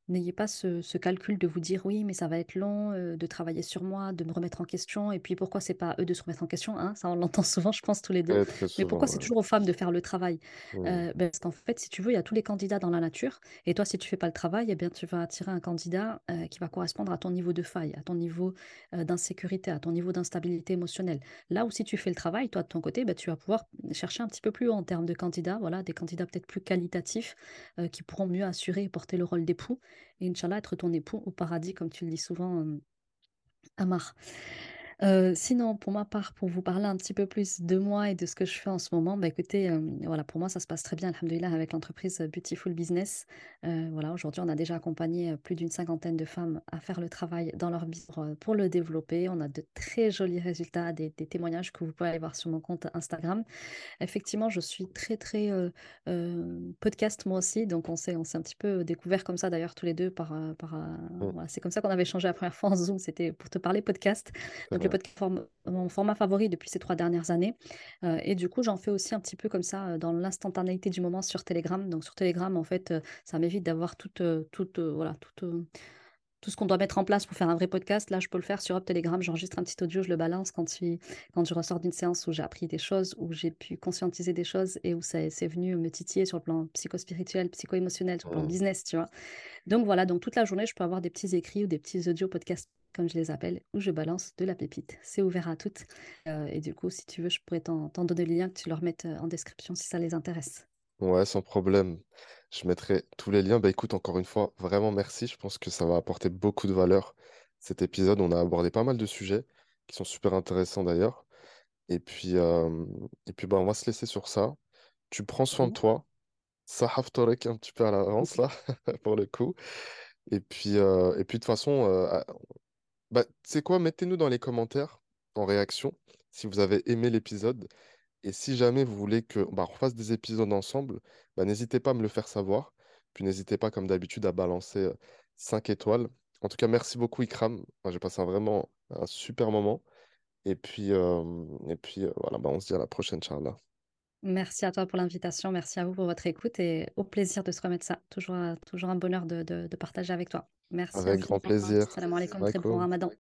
N'ayez pas ce ce calcul de vous dire: «Oui, mais ça va être long, heu, de travailler sur moi, de me remettre en question et puis pourquoi c'est pas à eux de se remettre en question?» hein, ça on l'entend souvent je pense tous les 2. Très, très Mais pourquoi c'est toujours aux femmes de faire le travail? Heu, bah, parce qu'en fait, si tu veux, il y a tous les candidats dans la nature et toi, si tu fais pas le travail et bien, tu vas attirer un candidat, heu, qui va correspondre à ton niveau de faille, à ton niveau, d'insécurité, à ton niveau d'instabilité émotionnelle. Là où si tu fais le travail, toi de ton côté, bah, tu vas pouvoir chercher un petit peu plus haut en termes de candidats, voilà, des candidats peut-être plus qualitatifs, qui pourront mieux assurer et porter le rôle d'époux et Inch'Allah être ton époux au paradis comme tu le dis souvent, hem, Amar. Heu, sinon, pour ma part, pour vous parler un petit peu plus de moi et de ce que je fais en ce moment, bah, écoutez, hem, voilà, pour moi, ça se passe très bien, alhamdoulilah, avec l'entreprise, Beautiful Business. Heu, voilà, aujourd'hui, on a déjà accompagné, plus d'une cinquantaine de femmes à faire le travail dans leur business pour, le développer. On a de très jolis résultats, des des témoignages que vous pouvez aller voir sur mon compte Instagram. Effectivement, je suis très, très, podcast moi aussi, donc on s'est on s'est un petit peu découvert comme ça d'ailleurs tous les 2 par, par, Mmh. voilà, c'est comme ça qu'on avait échangé la première fois en Zoom, c'était pour te parler podcast. Donc le podcast mon format favori depuis ces 3 dernières années, heu et du coup, j'en fais aussi un petit peu comme ça, heu, dans l'instantanéité du moment sur Telegram. Donc sur Telegram, en fait, heu, ça m'évite d'avoir toute, toute, voilà, toute, tout ce qu'on doit mettre en place pour faire un vrai podcast, là, je peux le faire sur Telegram. J'enregistre un petit audio, je le balance quand tu quand je ressors d'une séance où j'ai appris des choses, où j'ai pu conscientiser des choses et où c'est c'est venu me titiller sur le plan psychospirituel, psycho-émotionnel, sur le plan Mmh. business, tu vois? Donc voilà, donc toute la journée, je peux avoir des petits écrits ou des petits audios podcasts, comme je les appelle, où je balance de la pépite. C'est ouvert à toutes, heu et du coup, si tu veux, je pourrais t'en donner le lien, que tu le remettes, heu, en description si ça les intéresse. Ouais, sans problème. Je mettrai tous les liens. Bah écoute, encore une fois, vraiment merci. Je pense que ça va apporter beaucoup de valeur. Cet épisode, on a abordé pas mal de sujets qui sont super intéressants d'ailleurs. Et puis, euh, et puis bah, on va se laisser sur ça. Tu prends soin de toi. Ça Torek un petit peu à l'avance là, pour le coup. Et puis, euh, et puis de toute façon, euh, bah, sais quoi, mettez-nous dans les commentaires en réaction si vous avez aimé l'épisode. Et si jamais vous voulez que bah, on refasse des épisodes ensemble, bah, n'hésitez pas à me le faire savoir. Puis n'hésitez pas, comme d'habitude, à balancer euh, 5 étoiles. En tout cas, merci beaucoup, Ikram. J'ai passé vraiment un super moment. Et puis, euh, et puis euh, voilà, bah, on se dit à la prochaine, Charles. Merci à toi pour l'invitation, merci à vous pour votre écoute et au plaisir de se remettre ça. Toujours, un bonheur de de de partager avec toi. Merci Avec grand plaisir. Salam alaikum, très bon ramadan.